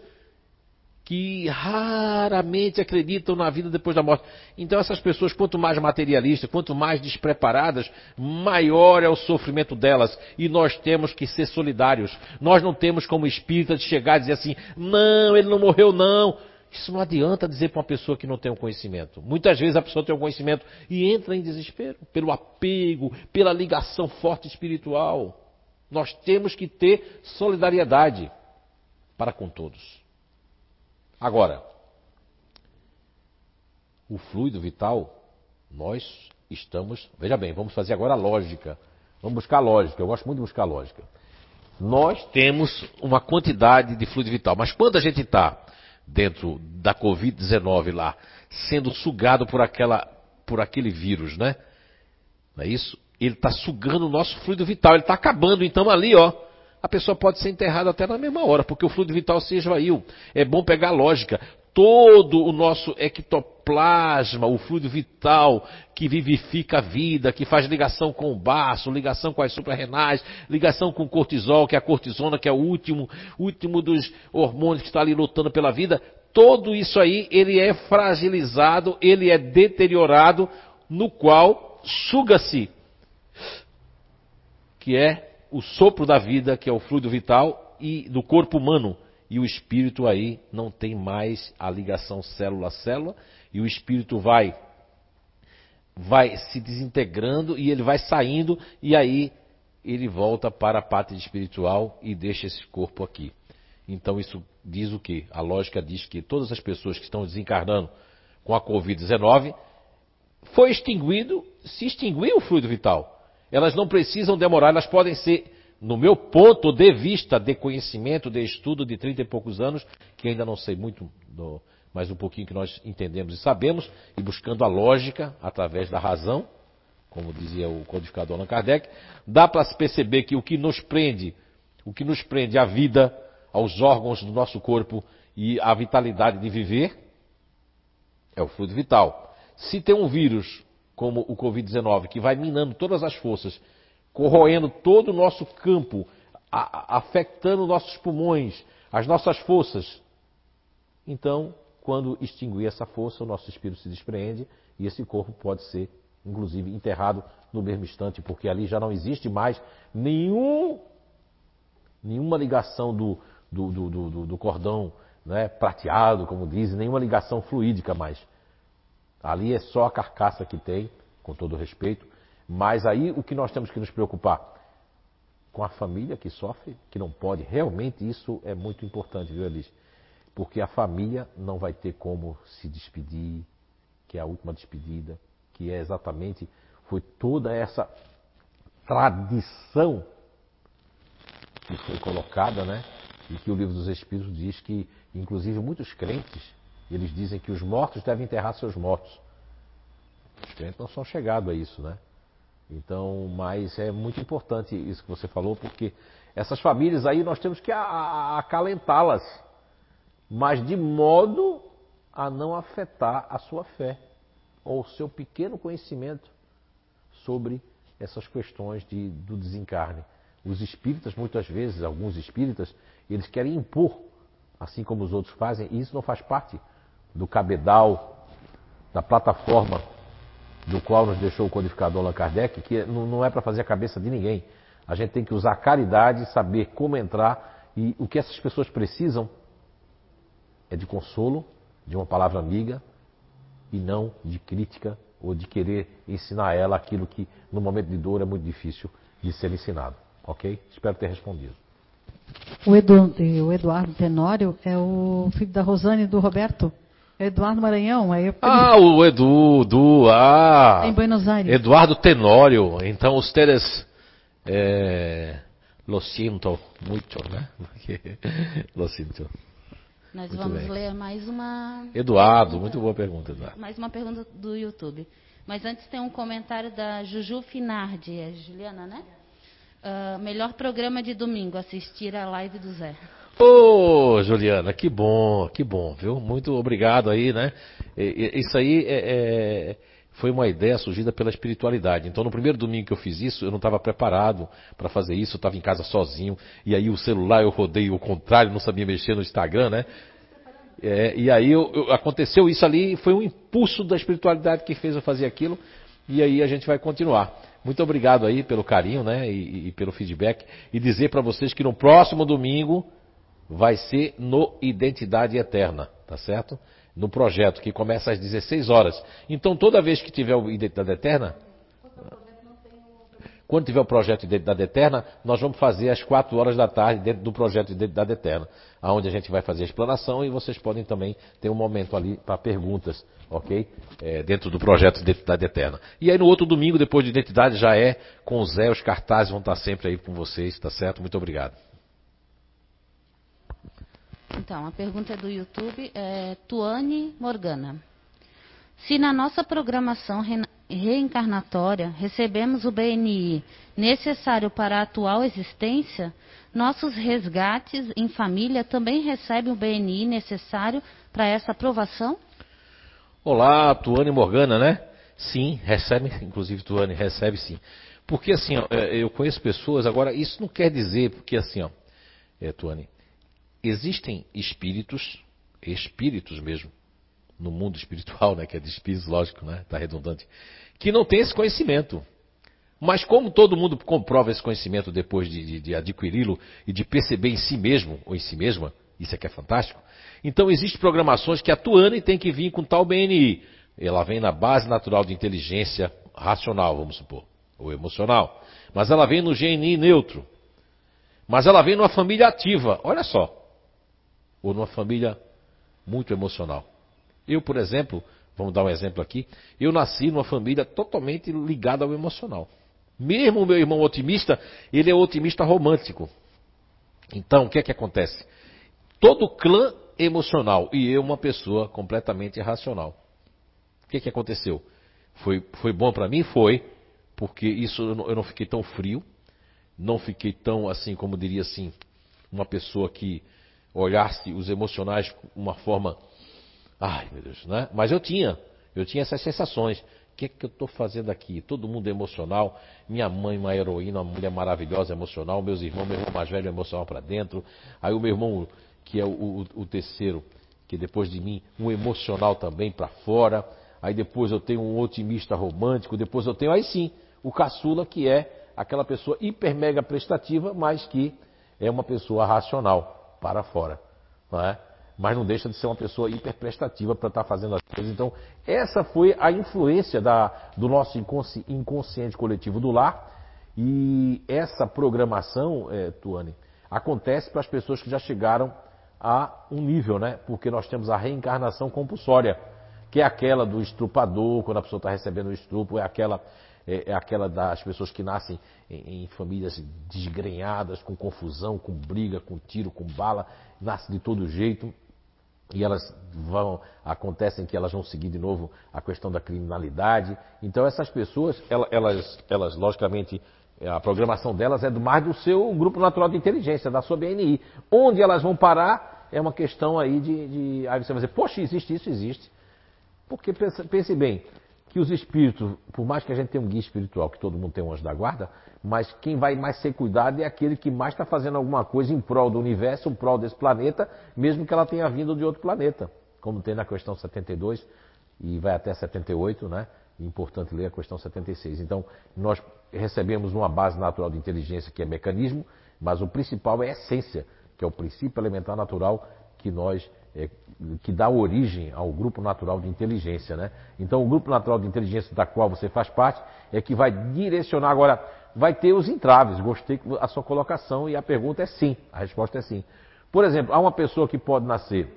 que raramente acreditam na vida depois da morte. Então essas pessoas, quanto mais materialistas, quanto mais despreparadas, maior é o sofrimento delas. E nós temos que ser solidários. Nós não temos como espírita de chegar e dizer assim, não, ele não morreu não. Isso não adianta dizer para uma pessoa que não tem o um conhecimento. Muitas vezes a pessoa tem o um conhecimento e entra em desespero pelo apego, pela ligação forte espiritual. Nós temos que ter solidariedade para com todos. Agora, o fluido vital, nós estamos. Veja bem, vamos fazer agora a lógica. Vamos buscar a lógica. Eu gosto muito de buscar a lógica. Nós temos uma quantidade de fluido vital, mas quando a gente está dentro da Covid-19 lá, sendo sugado por, aquela, por aquele vírus, né? Não é isso? Ele está sugando o nosso fluido vital, ele está acabando. Então ali, ó, a pessoa pode ser enterrada até na mesma hora, porque o fluido vital se esvaiu. É bom pegar a lógica. todo o nosso ectoplasma, o fluido vital que vivifica a vida, que faz ligação com o baço, ligação com as suprarrenais, ligação com o cortisol, que é a cortisona, que é o último, último dos hormônios que está ali lutando pela vida, todo isso aí, ele é fragilizado, ele é deteriorado, no qual suga-se, que é o sopro da vida, que é o fluido vital, e do corpo humano, e o espírito aí não tem mais a ligação célula a célula e o espírito vai vai se desintegrando e ele vai saindo e aí ele volta para a pátria espiritual e deixa esse corpo aqui. Então isso diz o que? A lógica diz que todas as pessoas que estão desencarnando com a Covid-19 foi extinguido, se extinguiu o fluido vital. Elas não precisam demorar, elas podem ser no meu ponto de vista de conhecimento, de estudo de 30 e poucos anos, que ainda não sei muito, do, mas um pouquinho que nós entendemos e sabemos, e buscando a lógica através da razão, como dizia o codificador Allan Kardec, dá para se perceber que o que nos prende, o que nos prende à vida, aos órgãos do nosso corpo e à vitalidade de viver, é o fluido vital. Se tem um vírus como o Covid-19 que vai minando todas as forças corroendo todo o nosso campo, a, afetando nossos pulmões, as nossas forças. Então, quando extinguir essa força, o nosso espírito se despreende e esse corpo pode ser, inclusive, enterrado no mesmo instante, porque ali já não existe mais nenhum, nenhuma ligação do, do, do, do, do cordão né, prateado, como dizem, nenhuma ligação fluídica mais. Ali é só a carcaça que tem, com todo respeito, mas aí o que nós temos que nos preocupar? Com a família que sofre, que não pode. Realmente isso é muito importante, viu, Elis? Porque a família não vai ter como se despedir, que é a última despedida, que é exatamente, foi toda essa tradição que foi colocada, né? E que o livro dos Espíritos diz que, inclusive, muitos crentes, eles dizem que os mortos devem enterrar seus mortos. Os crentes não são chegados a isso, né? Então, mas é muito importante isso que você falou, porque essas famílias aí nós temos que acalentá-las, mas de modo a não afetar a sua fé ou o seu pequeno conhecimento sobre essas questões de, do desencarne. Os espíritas, muitas vezes, alguns espíritas, eles querem impor, assim como os outros fazem, e isso não faz parte do cabedal, da plataforma do qual nos deixou o codificador Allan Kardec, que não é para fazer a cabeça de ninguém. A gente tem que usar a caridade, saber como entrar e o que essas pessoas precisam é de consolo, de uma palavra amiga e não de crítica ou de querer ensinar a ela aquilo que no momento de dor é muito difícil de ser ensinado. Ok? Espero ter respondido. O, Edu, o Eduardo Tenório é o filho da Rosane e do Roberto. Eduardo Maranhão. Aí eu... Ah, o Edu, Edu, ah. Em Buenos Aires. Eduardo Tenório. Então, ustedes eh, lo siento muito, né? lo siento. Nós muito vamos bem. ler mais uma. Eduardo, pergunta, muito boa pergunta, Eduardo. Mais uma pergunta do YouTube. Mas antes tem um comentário da Juju Finardi, é Juliana, né? Uh, melhor programa de domingo, assistir a live do Zé. Ô, Juliana, que bom, que bom, viu? Muito obrigado aí, né? Isso aí é, é, foi uma ideia surgida pela espiritualidade. Então, no primeiro domingo que eu fiz isso, eu não estava preparado para fazer isso, eu estava em casa sozinho, e aí o celular eu rodei o contrário, não sabia mexer no Instagram, né? É, e aí eu, eu, aconteceu isso ali, foi um impulso da espiritualidade que fez eu fazer aquilo, e aí a gente vai continuar. Muito obrigado aí pelo carinho, né? E, e pelo feedback. E dizer para vocês que no próximo domingo vai ser no Identidade Eterna, tá certo? No projeto que começa às 16 horas. Então, toda vez que tiver o Identidade Eterna, quando tiver o projeto de Identidade Eterna, nós vamos fazer às 4 horas da tarde dentro do projeto de Identidade Eterna, onde a gente vai fazer a explanação e vocês podem também ter um momento ali para perguntas, ok? É, dentro do projeto de Identidade Eterna. E aí no outro domingo, depois de Identidade, já é com o Zé, os cartazes vão estar sempre aí com vocês, tá certo? Muito obrigado. Então, a pergunta é do YouTube é Tuane Morgana. Se na nossa programação reencarnatória recebemos o BNI necessário para a atual existência, nossos resgates em família também recebem o BNI necessário para essa aprovação? Olá, Tuane Morgana, né? Sim, recebe, inclusive Tuane, recebe sim. Porque assim, ó, é, eu conheço pessoas, agora isso não quer dizer, porque assim, ó, é, Tuane, existem espíritos, espíritos mesmo, no mundo espiritual, né, que é de espíritos, lógico, né, tá redundante, que não tem esse conhecimento. Mas como todo mundo comprova esse conhecimento depois de, de, de adquiri-lo e de perceber em si mesmo ou em si mesma, isso é que é fantástico. Então existem programações que a Tuane tem que vir com tal BNI. Ela vem na base natural de inteligência racional, vamos supor, ou emocional. Mas ela vem no GNI neutro. Mas ela vem numa família ativa, olha só. Ou numa família muito emocional. Eu, por exemplo, vamos dar um exemplo aqui, eu nasci numa família totalmente ligada ao emocional. Mesmo o meu irmão otimista, ele é otimista romântico. Então, o que é que acontece? Todo clã emocional e eu uma pessoa completamente irracional. O que é que aconteceu? Foi, foi bom para mim? Foi, porque isso eu não, eu não fiquei tão frio, não fiquei tão assim, como diria assim, uma pessoa que olhasse os emocionais uma forma, ai meu Deus, né? Mas eu tinha, eu tinha essas sensações. O que é que eu estou fazendo aqui? Todo mundo emocional. Minha mãe, uma heroína, uma mulher maravilhosa, emocional. Meus irmãos, meu irmão mais velho, emocional para dentro. Aí o meu irmão, que é o, o, o terceiro, que depois de mim, um emocional também para fora. Aí depois eu tenho um otimista romântico. Depois eu tenho, aí sim, o caçula, que é aquela pessoa hiper mega prestativa, mas que é uma pessoa racional para fora. Não é? mas não deixa de ser uma pessoa hiperprestativa para estar tá fazendo as coisas. Então, essa foi a influência da, do nosso inconsci, inconsciente coletivo do lar. E essa programação, é, Tuane, acontece para as pessoas que já chegaram a um nível, né? Porque nós temos a reencarnação compulsória, que é aquela do estrupador, quando a pessoa está recebendo o estrupo, é aquela, é, é aquela das pessoas que nascem em, em, famílias desgrenhadas, com confusão, com briga, com tiro, com bala, nasce de todo jeito e elas vão acontecem que elas vão seguir de novo a questão da criminalidade. Então essas pessoas, elas, elas logicamente a programação delas é mais do seu grupo natural de inteligência, da sua BNI. Onde elas vão parar é uma questão aí de, de aí você vai dizer, poxa, existe isso, existe. Porque pense bem, que os espíritos, por mais que a gente tenha um guia espiritual, que todo mundo tem um anjo da guarda, mas quem vai mais ser cuidado é aquele que mais está fazendo alguma coisa em prol do universo, em prol desse planeta, mesmo que ela tenha vindo de outro planeta, como tem na questão 72 e vai até 78, né? É importante ler a questão 76. Então, nós recebemos uma base natural de inteligência que é mecanismo, mas o principal é a essência, que é o princípio elementar natural que nós é, que dá origem ao grupo natural de inteligência, né? Então, o grupo natural de inteligência da qual você faz parte é que vai direcionar agora, vai ter os entraves. Gostei da sua colocação e a pergunta é sim. A resposta é sim. Por exemplo, há uma pessoa que pode nascer,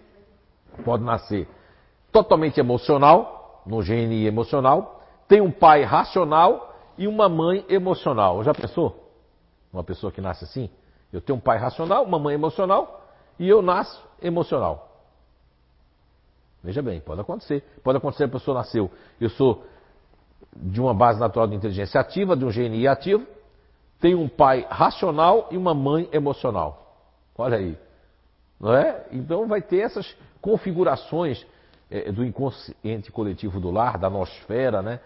pode nascer totalmente emocional, no GNI emocional, tem um pai racional e uma mãe emocional. Já pensou? Uma pessoa que nasce assim? Eu tenho um pai racional, uma mãe emocional e eu nasço emocional. Veja bem, pode acontecer. Pode acontecer a pessoa nasceu, eu sou de uma base natural de inteligência ativa, de um GNI ativo, tenho um pai racional e uma mãe emocional. Olha aí. Não é? Então vai ter essas configurações é, do inconsciente coletivo do lar, da nosfera, né?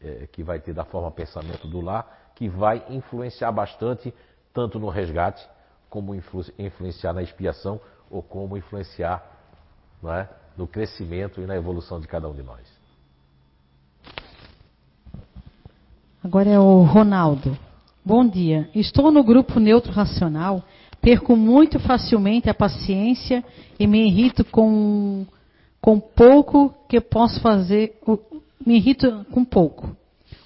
É, que vai ter da forma pensamento do lar, que vai influenciar bastante, tanto no resgate, como influ influenciar na expiação, ou como influenciar não é? no crescimento e na evolução de cada um de nós. Agora é o Ronaldo. Bom dia. Estou no grupo neutro racional, perco muito facilmente a paciência e me irrito com, com pouco que posso fazer. Me irrito com pouco.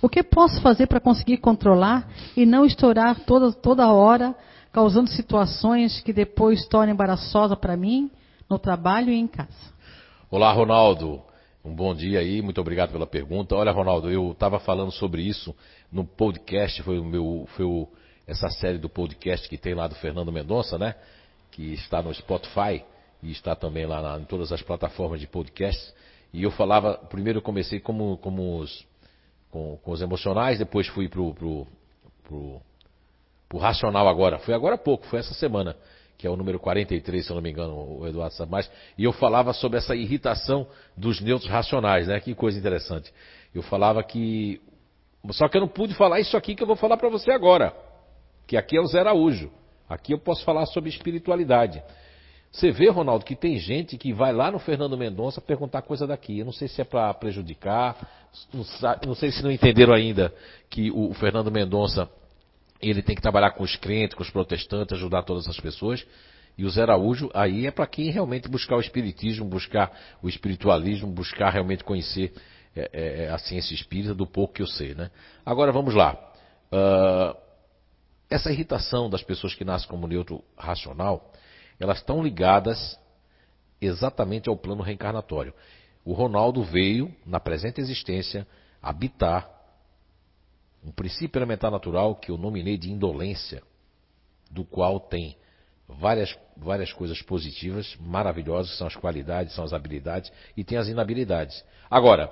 O que posso fazer para conseguir controlar e não estourar toda, toda hora, causando situações que depois tornem embaraçosa para mim, no trabalho e em casa? Olá, Ronaldo. Um bom dia aí, muito obrigado pela pergunta. Olha, Ronaldo, eu estava falando sobre isso no podcast, foi o meu, foi o, essa série do podcast que tem lá do Fernando Mendonça, né? Que está no Spotify e está também lá na, em todas as plataformas de podcast. E eu falava, primeiro eu comecei como, como os, com, com os emocionais, depois fui pro, pro, pro, pro racional agora. Foi agora há pouco, foi essa semana, que é o número 43, se eu não me engano, o Eduardo sabe mais. E eu falava sobre essa irritação dos neutros racionais, né? Que coisa interessante. Eu falava que. Só que eu não pude falar isso aqui que eu vou falar para você agora. Que aqui é o Zé Araújo. Aqui eu posso falar sobre espiritualidade. Você vê, Ronaldo, que tem gente que vai lá no Fernando Mendonça perguntar coisa daqui. Eu não sei se é para prejudicar, não, sei se não entenderam ainda que o Fernando Mendonça ele tem que trabalhar com os crentes, com os protestantes, ajudar todas as pessoas. E o Zé Araújo aí é para quem realmente buscar o espiritismo, buscar o espiritualismo, buscar realmente conhecer é, é, é, a ciência espírita do pouco que eu sei, né? Agora vamos lá. Uh, essa irritação das pessoas que nascem como neutro racional, elas estão ligadas exatamente ao plano reencarnatório. O Ronaldo veio, na presente existência, habitar um princípio elementar natural que eu nominei de indolência, do qual tem várias, várias coisas positivas, maravilhosas, são as qualidades, são as habilidades, e tem as inabilidades. Agora,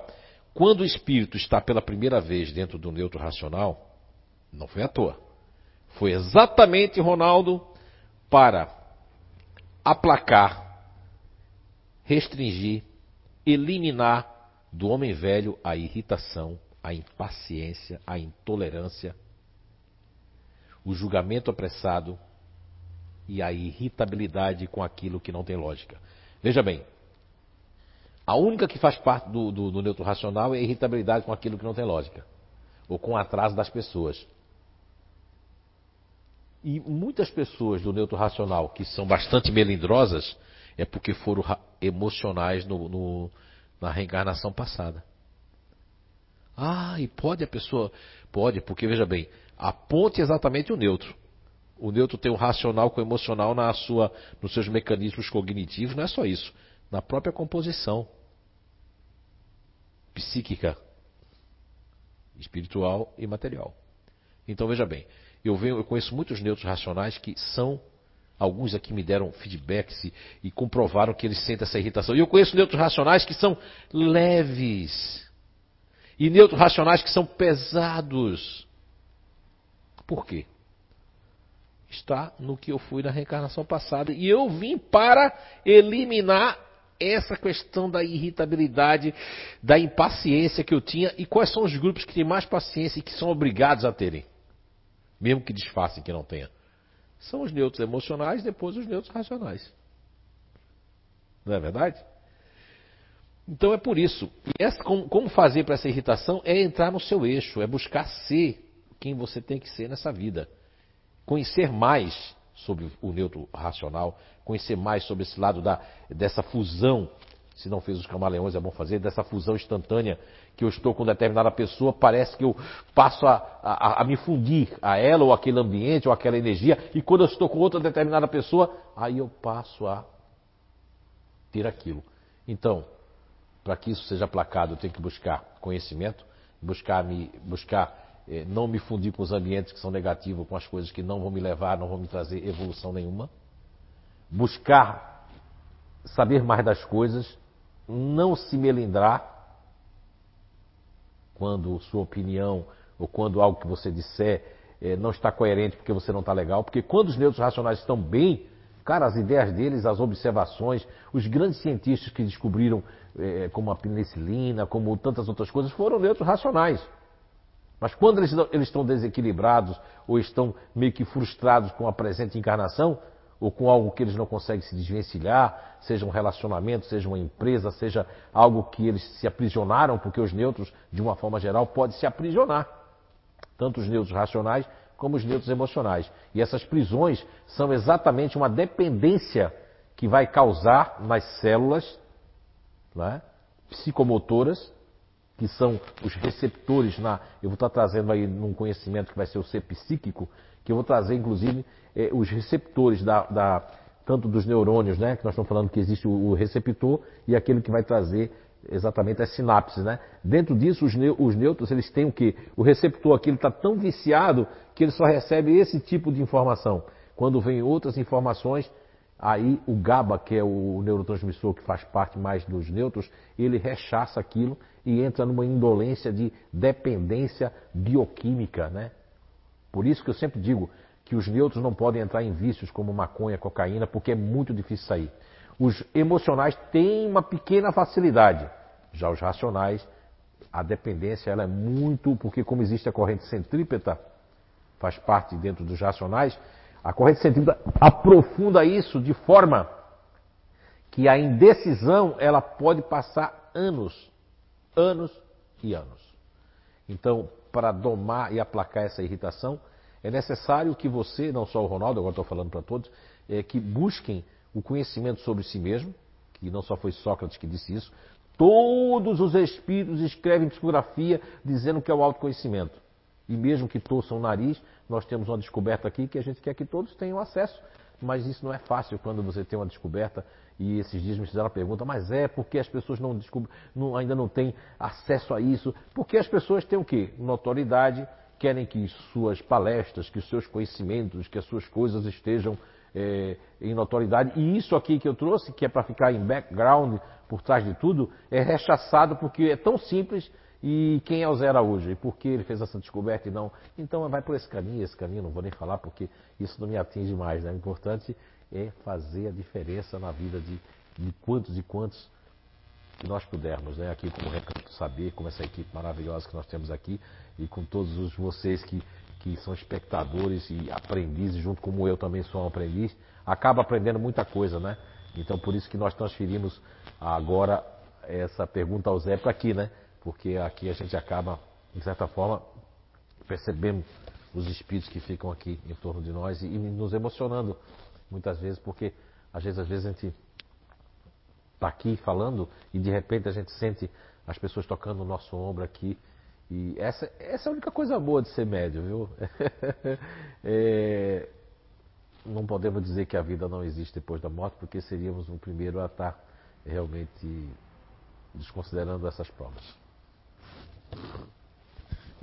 quando o espírito está pela primeira vez dentro do neutro racional, não foi à toa. Foi exatamente, Ronaldo, para aplacar, restringir, eliminar do homem velho a irritação, a impaciência, a intolerância, o julgamento apressado e a irritabilidade com aquilo que não tem lógica. Veja bem, a única que faz parte do, do, do neutro racional é a irritabilidade com aquilo que não tem lógica, ou com o atraso das pessoas. E muitas pessoas do neutro racional que são bastante melindrosas é porque foram emocionais no, no, na reencarnação passada. Ah, e pode a pessoa. Pode, porque veja bem, aponte exatamente o neutro. O neutro tem o racional com o emocional na sua, nos seus mecanismos cognitivos, não é só isso. Na própria composição psíquica, espiritual e material. Então veja bem, eu, venho, eu conheço muitos neutros racionais que são, alguns aqui me deram feedbacks e, e comprovaram que eles sentem essa irritação. E eu conheço neutros racionais que são leves. E neutros racionais que são pesados. Por quê? Está no que eu fui na reencarnação passada. E eu vim para eliminar essa questão da irritabilidade, da impaciência que eu tinha e quais são os grupos que têm mais paciência e que são obrigados a terem mesmo que disfarcem que não tenha. São os neutros emocionais, depois os neutros racionais. Não é verdade? Então é por isso. E essa, como, como fazer para essa irritação é entrar no seu eixo, é buscar ser quem você tem que ser nessa vida. Conhecer mais sobre o neutro racional, conhecer mais sobre esse lado da, dessa fusão se não fez os camaleões, é bom fazer, dessa fusão instantânea que eu estou com determinada pessoa, parece que eu passo a, a, a, me fundir a ela, ou aquele ambiente, ou aquela energia, e quando eu estou com outra determinada pessoa, aí eu passo a ter aquilo. Então, para que isso seja placado, eu tenho que buscar conhecimento, buscar me, buscar eh, não me fundir com os ambientes que são negativos, com as coisas que não vão me levar, não vão me trazer evolução nenhuma, buscar saber mais das coisas não se melindrar quando sua opinião ou quando algo que você disser é, não está coerente porque você não está legal. Porque quando os neutros racionais estão bem, cara, as ideias deles, as observações, os grandes cientistas que descobriram, é, como a penicilina, como tantas outras coisas, foram neutros racionais. Mas quando eles, eles estão desequilibrados ou estão meio que frustrados com a presente encarnação, ou com algo que eles não conseguem se desvencilhar, seja um relacionamento, seja uma empresa, seja algo que eles se aprisionaram, porque os neutros, de uma forma geral, podem se aprisionar. Tanto os neutros racionais como os neutros emocionais. E essas prisões são exatamente uma dependência que vai causar nas células né, psicomotoras, que são os receptores na. Eu vou estar trazendo aí num conhecimento que vai ser o ser psíquico, que eu vou trazer, inclusive, eh, os receptores da, da, tanto dos neurônios, né, que nós estamos falando que existe o, o receptor e aquele que vai trazer exatamente as sinapses, né? Dentro disso, os, os nêutrons, eles têm o que? O receptor aqui está tão viciado que ele só recebe esse tipo de informação. Quando vem outras informações, aí o GABA, que é o neurotransmissor que faz parte mais dos neutros, ele rechaça aquilo e entra numa indolência de dependência bioquímica, né? Por isso que eu sempre digo que os neutros não podem entrar em vícios como maconha, cocaína, porque é muito difícil sair. Os emocionais têm uma pequena facilidade, já os racionais, a dependência ela é muito, porque como existe a corrente centrípeta, faz parte dentro dos racionais, a corrente centrípeta aprofunda isso de forma que a indecisão ela pode passar anos, anos e anos. Então, para domar e aplacar essa irritação, é necessário que você, não só o Ronaldo, agora estou falando para todos, é, que busquem o conhecimento sobre si mesmo, que não só foi Sócrates que disse isso, todos os espíritos escrevem psicografia dizendo que é o autoconhecimento. E mesmo que torçam o nariz, nós temos uma descoberta aqui que a gente quer que todos tenham acesso. Mas isso não é fácil quando você tem uma descoberta. E esses dias me fizeram a pergunta, mas é porque as pessoas não, não ainda não têm acesso a isso? Porque as pessoas têm o quê? Notoriedade, querem que suas palestras, que seus conhecimentos, que as suas coisas estejam é, em notoriedade. E isso aqui que eu trouxe, que é para ficar em background, por trás de tudo, é rechaçado porque é tão simples e quem é o Zé Araújo? E por que ele fez essa descoberta e não? Então vai por esse caminho, esse caminho, não vou nem falar porque isso não me atinge mais. Né? O importante é fazer a diferença na vida de, de quantos e quantos que nós pudermos, né? Aqui como Recanto Saber, com essa equipe maravilhosa que nós temos aqui e com todos os vocês que, que são espectadores e aprendizes, junto como eu também sou um aprendiz, acaba aprendendo muita coisa, né? Então por isso que nós transferimos agora essa pergunta ao Zé para aqui, né? porque aqui a gente acaba, de certa forma, percebendo os espíritos que ficam aqui em torno de nós e, e nos emocionando muitas vezes, porque às vezes, às vezes a gente está aqui falando e de repente a gente sente as pessoas tocando o nosso ombro aqui. E essa, essa é a única coisa boa de ser médio, viu? é, não podemos dizer que a vida não existe depois da morte, porque seríamos o primeiro a estar realmente desconsiderando essas provas.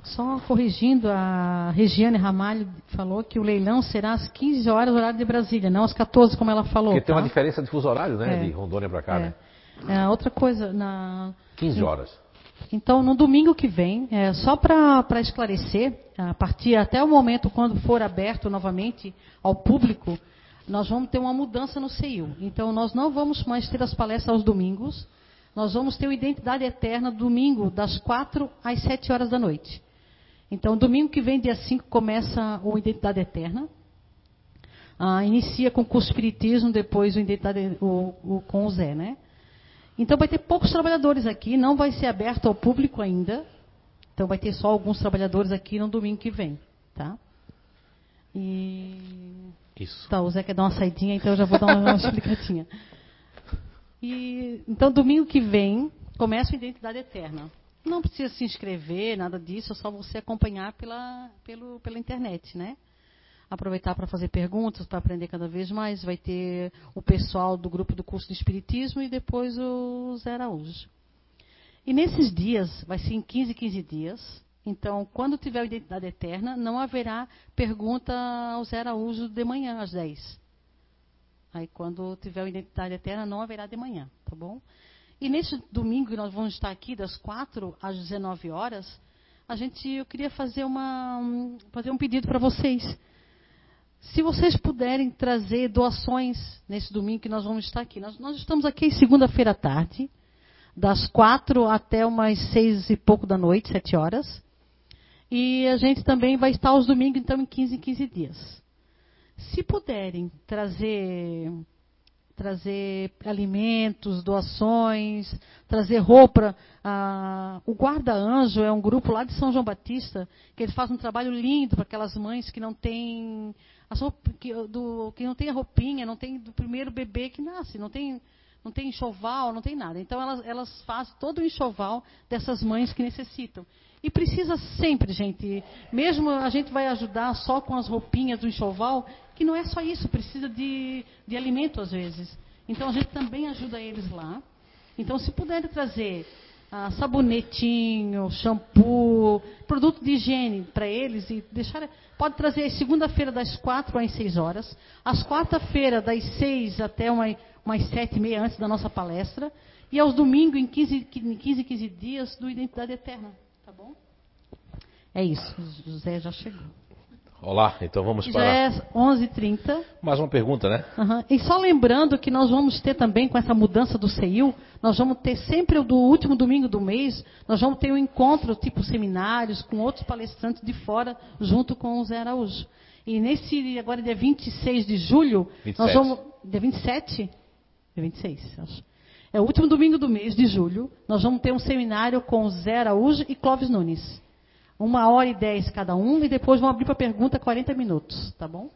Só corrigindo, a Regiane Ramalho falou que o leilão será às 15 horas, horário de Brasília, não às 14, como ela falou. Porque tá? tem uma diferença de fuso horário, né? É. De Rondônia para cá, é. né? É, outra coisa, na. 15 horas. Então, no domingo que vem, é, só para esclarecer, a partir até o momento quando for aberto novamente ao público, nós vamos ter uma mudança no CEIU. Então, nós não vamos mais ter as palestras aos domingos, nós vamos ter o Identidade Eterna domingo, das 4 às 7 horas da noite. Então, domingo que vem, dia 5, começa o Identidade Eterna. Ah, inicia com o curso Espiritismo, depois o Identidade o, o, com o Zé, né? Então vai ter poucos trabalhadores aqui, não vai ser aberto ao público ainda. Então vai ter só alguns trabalhadores aqui no domingo que vem, tá? E isso. Tá, o Zé quer dar uma saidinha, então eu já vou dar uma, uma explicadinha. E, então, domingo que vem, começa o Identidade Eterna. Não precisa se inscrever, nada disso, é só você acompanhar pela, pelo, pela internet, né? Aproveitar para fazer perguntas, para aprender cada vez mais. Vai ter o pessoal do grupo do curso de Espiritismo e depois o Zé Araújo. E nesses dias, vai ser em 15, 15 dias. Então, quando tiver a Identidade Eterna, não haverá pergunta ao Zé Araújo de manhã, às 10. Aí quando tiver o Identidade Eterna, não haverá de manhã, tá bom? E nesse domingo nós vamos estar aqui, das 4 às 19 horas, a gente, eu queria fazer, uma, fazer um pedido para vocês. Se vocês puderem trazer doações nesse domingo que nós vamos estar aqui. Nós, nós estamos aqui segunda-feira à tarde, das quatro até umas seis e pouco da noite, sete horas. E a gente também vai estar aos domingos, então, em 15 em 15 dias. Se puderem trazer trazer alimentos, doações, trazer roupa. Ah, o Guarda Anjo é um grupo lá de São João Batista que ele faz um trabalho lindo para aquelas mães que não têm que, do, que não tem a roupinha, não tem do primeiro bebê que nasce, não tem não tem enxoval, não tem nada. Então elas, elas fazem todo o enxoval dessas mães que necessitam. E precisa sempre, gente, mesmo a gente vai ajudar só com as roupinhas do enxoval, que não é só isso, precisa de, de alimento às vezes. Então a gente também ajuda eles lá. Então, se puderem trazer ah, sabonetinho, shampoo, produto de higiene para eles e deixar. Pode trazer segunda-feira das quatro às seis horas, às quarta-feira das seis até uma, umas sete e meia antes da nossa palestra e aos domingos em 15, 15, 15 dias do Identidade Eterna. Tá bom? É isso. José já chegou. Olá, então vamos Já para é 11h30. mais uma pergunta, né? Uhum. E só lembrando que nós vamos ter também, com essa mudança do CEIU, nós vamos ter sempre o do último domingo do mês, nós vamos ter um encontro, tipo seminários, com outros palestrantes de fora, junto com o Zé Araújo. E nesse, agora dia 26 de julho, 27. nós vamos. Dia 27? Dia 26, acho. É o último domingo do mês de julho, nós vamos ter um seminário com o Zé Araújo e Clóvis Nunes. Uma hora e dez cada um, e depois vamos abrir para pergunta 40 minutos, tá bom?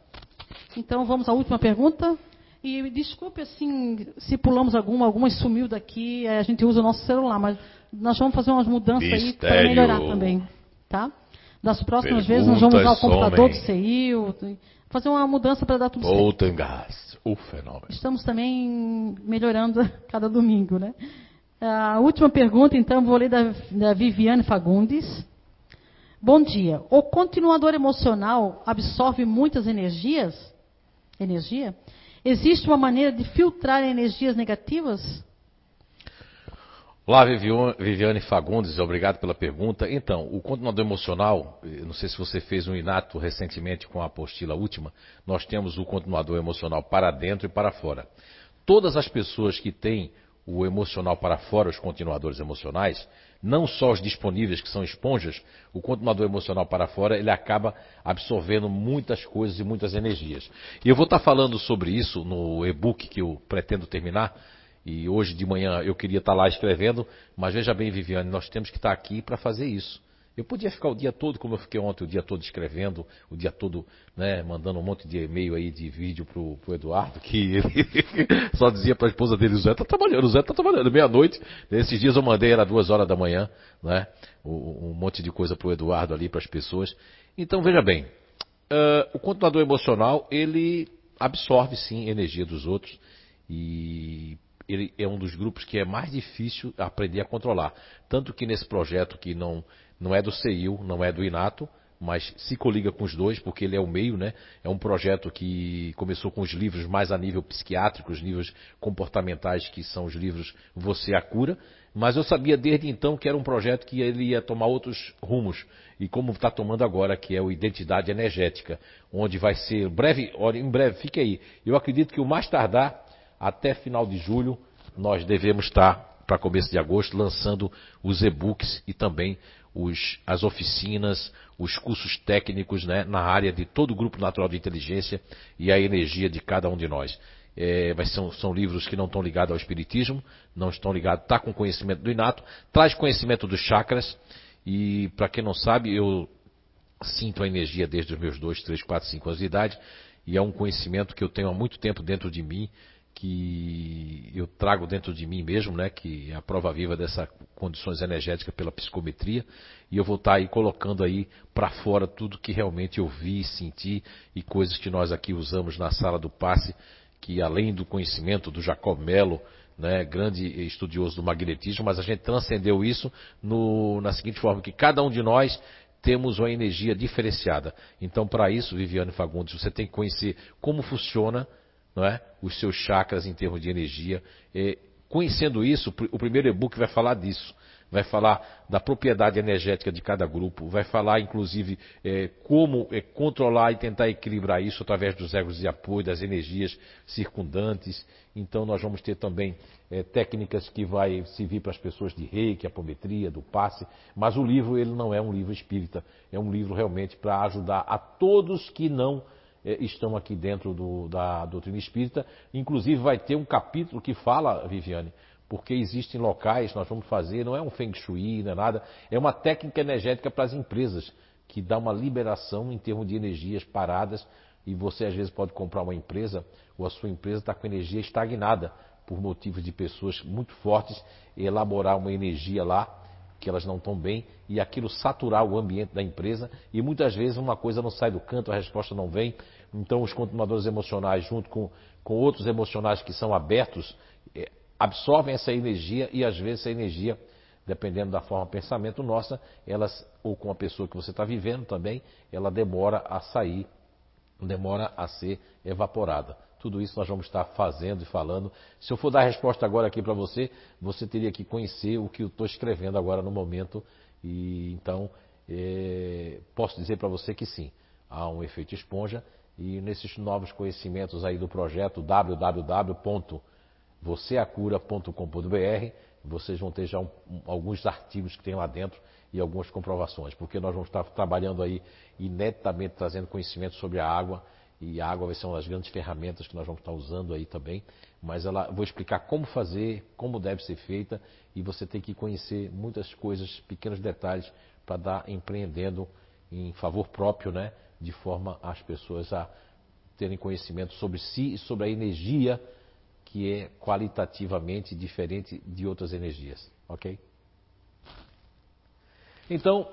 Então vamos à última pergunta. E desculpe assim se pulamos alguma, alguma sumiu daqui, eh, a gente usa o nosso celular, mas nós vamos fazer umas mudanças aí para Mistério. melhorar também, tá? Das próximas vezes nós vamos usar o Perguntas computador do. CIU, fazer uma mudança para dar tudo certo. Poltergeist, o fenômeno. Estamos também melhorando cada domingo, né? A última pergunta, então, vou ler da, da Viviane Fagundes. Bom dia. O continuador emocional absorve muitas energias? Energia? Existe uma maneira de filtrar energias negativas? Olá, Viviane Fagundes, obrigado pela pergunta. Então, o continuador emocional, não sei se você fez um inato recentemente com a apostila última, nós temos o continuador emocional para dentro e para fora. Todas as pessoas que têm o emocional para fora, os continuadores emocionais, não só os disponíveis que são esponjas, o continuador emocional para fora, ele acaba absorvendo muitas coisas e muitas energias. E eu vou estar falando sobre isso no e-book que eu pretendo terminar, e hoje de manhã eu queria estar lá escrevendo, mas veja bem, Viviane, nós temos que estar aqui para fazer isso. Eu podia ficar o dia todo, como eu fiquei ontem, o dia todo escrevendo, o dia todo né, mandando um monte de e-mail aí, de vídeo pro, pro Eduardo, que ele só dizia para a esposa dele, o Zé tá trabalhando, o Zé tá trabalhando, meia-noite. Esses dias eu mandei, era duas horas da manhã, né, um monte de coisa pro Eduardo ali, para as pessoas. Então, veja bem, ah, o continuador emocional, ele absorve sim energia dos outros e ele é um dos grupos que é mais difícil aprender a controlar. Tanto que nesse projeto que não, não é do CEIU, não é do INATO, mas se coliga com os dois, porque ele é o meio, né? É um projeto que começou com os livros mais a nível psiquiátrico, os livros comportamentais, que são os livros Você é a Cura. Mas eu sabia desde então que era um projeto que ele ia tomar outros rumos. E como está tomando agora, que é o Identidade Energética, onde vai ser breve, em breve, fique aí. Eu acredito que o mais tardar, até final de julho, nós devemos estar, para começo de agosto, lançando os e-books e também os- as oficinas, os cursos técnicos né, na área de todo o grupo natural de inteligência e a energia de cada um de nós. É, mas são, são livros que não estão ligados ao espiritismo, não estão ligados, está com conhecimento do inato, traz conhecimento dos chakras e para quem não sabe, eu sinto a energia desde os meus 2, 3, 4, 5 anos de idade e é um conhecimento que eu tenho há muito tempo dentro de mim, que eu trago dentro de mim mesmo, né, que é a prova viva dessas condições energéticas pela psicometria, e eu vou estar aí colocando aí para fora tudo que realmente eu vi, senti e coisas que nós aqui usamos na sala do passe, que além do conhecimento do Jacob Mello, né, grande estudioso do magnetismo, mas a gente transcendeu isso no- na seguinte forma, que cada um de nós temos uma energia diferenciada. Então, para isso, Viviane Fagundes, você tem que conhecer como funciona não é? os seus chakras em termos de energia. É, conhecendo isso, o primeiro e-book vai falar disso. Vai falar da propriedade energética de cada grupo, vai falar inclusive é, como é, controlar e tentar equilibrar isso através dos egos de apoio, das energias circundantes. Então nós vamos ter também é, técnicas que vai servir para as pessoas de reiki, apometria, do passe. Mas o livro ele não é um livro espírita, é um livro realmente para ajudar a todos que não estão aqui dentro do- da doutrina espírita. Inclusive vai ter um capítulo que fala, Viviane, porque existem locais, nós vamos fazer, não é um feng shui, não é nada, é uma técnica energética para as empresas, que dá uma liberação em termos de energias paradas, e você às vezes pode comprar uma empresa, ou a sua empresa está com energia estagnada, por motivos de pessoas muito fortes, elaborar uma energia lá, que elas não estão bem e aquilo saturar o ambiente da empresa e muitas vezes uma coisa não sai do canto, a resposta não vem. Então os continuadores emocionais junto com, com outros emocionais que são abertos eh, absorvem essa energia e às vezes essa energia dependendo da forma de pensamento nossa, elas, ou com a pessoa que você está vivendo também, ela demora a sair, demora a ser evaporada. Tudo isso nós vamos estar fazendo e falando. Se eu for dar a resposta agora aqui para você, você teria que conhecer o que eu estou escrevendo agora no momento. E então, é, posso dizer para você que sim, há um efeito esponja. E nesses novos conhecimentos aí do projeto www.vocêacura.com.br, vocês vão ter já um, alguns artigos que tem lá dentro e algumas comprovações, porque nós vamos estar trabalhando aí ineditamente trazendo conhecimento sobre a água e a água vai ser uma das grandes ferramentas que nós vamos estar usando aí também. Mas ela, vou explicar como fazer, como deve ser feita e você tem que conhecer muitas coisas, pequenos detalhes para dar empreendendo em favor próprio, né? De forma as pessoas a terem conhecimento sobre si e sobre a energia que é qualitativamente diferente de outras energias, ok? Então,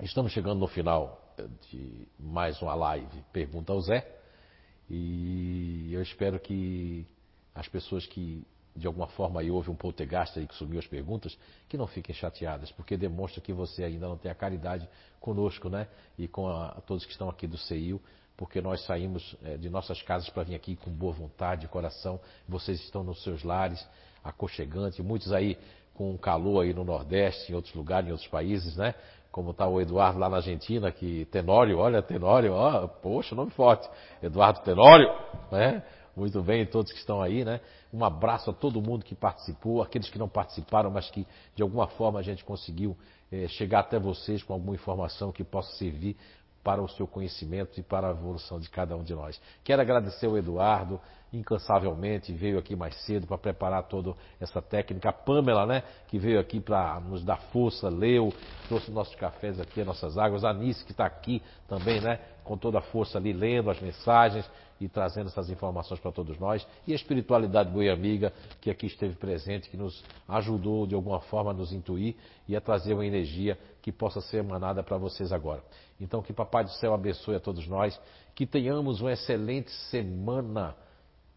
estamos chegando no final de mais uma live Pergunta ao Zé. E eu espero que as pessoas que de alguma forma aí houve um poltergeist aí que sumiu as perguntas, que não fiquem chateadas, porque demonstra que você ainda não tem a caridade conosco, né? E com a, todos que estão aqui do CEIU, porque nós saímos é, de nossas casas para vir aqui com boa vontade, coração. Vocês estão nos seus lares, aconchegante, muitos aí com calor aí no Nordeste, em outros lugares, em outros países, né? como está o Eduardo lá na Argentina, que Tenório, olha, Tenório, ó, poxa, nome forte, Eduardo Tenório, né? Muito bem, todos que estão aí, né? Um abraço a todo mundo que participou, aqueles que não participaram, mas que de alguma forma a gente conseguiu é, chegar até vocês com alguma informação que possa servir para o seu conhecimento e para a evolução de cada um de nós. Quero agradecer ao Eduardo, incansavelmente, veio aqui mais cedo para preparar toda essa técnica. A Pamela, né, que veio aqui para nos dar força, leu, trouxe nossos cafés aqui, nossas águas. A Anice, que está aqui também, né, com toda a força ali, lendo as mensagens e trazendo essas informações para todos nós. E a espiritualidade boa amiga, que aqui esteve presente, que nos ajudou de alguma forma a nos intuir e a trazer uma energia que possa ser emanada para vocês agora. Então, que Papai do Céu abençoe a todos nós, que tenhamos uma excelente semana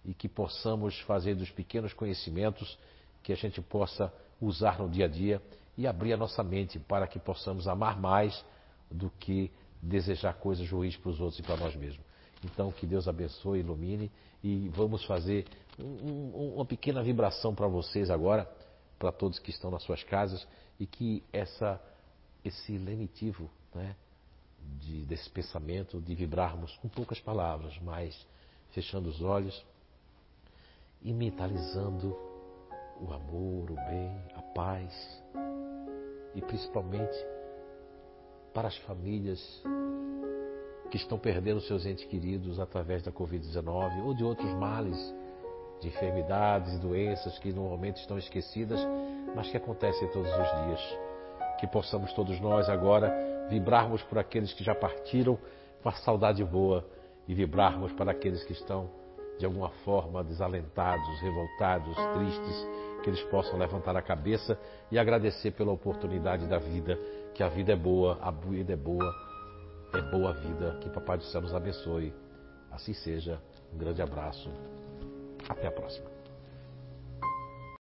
e que possamos fazer dos pequenos conhecimentos que a gente possa usar no dia a dia e abrir a nossa mente para que possamos amar mais do que desejar coisas ruins para os outros e para nós mesmos. Então, que Deus abençoe, ilumine e vamos fazer um, um, uma pequena vibração para vocês agora, para todos que estão nas suas casas e que essa, esse lenitivo né, de, desse pensamento, de vibrarmos com poucas palavras, mas fechando os olhos e mentalizando o amor, o bem, a paz e principalmente para as famílias que estão perdendo seus entes queridos através da Covid-19 ou de outros males, de enfermidades, doenças que normalmente estão esquecidas, mas que acontecem todos os dias. Que possamos todos nós agora vibrarmos por aqueles que já partiram com a saudade boa e vibrarmos para aqueles que estão de alguma forma desalentados, revoltados, tristes, que eles possam levantar a cabeça e agradecer pela oportunidade da vida, que a vida é boa, a vida é boa, é boa a vida, que Papai do Céu nos abençoe. Assim seja. Um grande abraço. Até a próxima.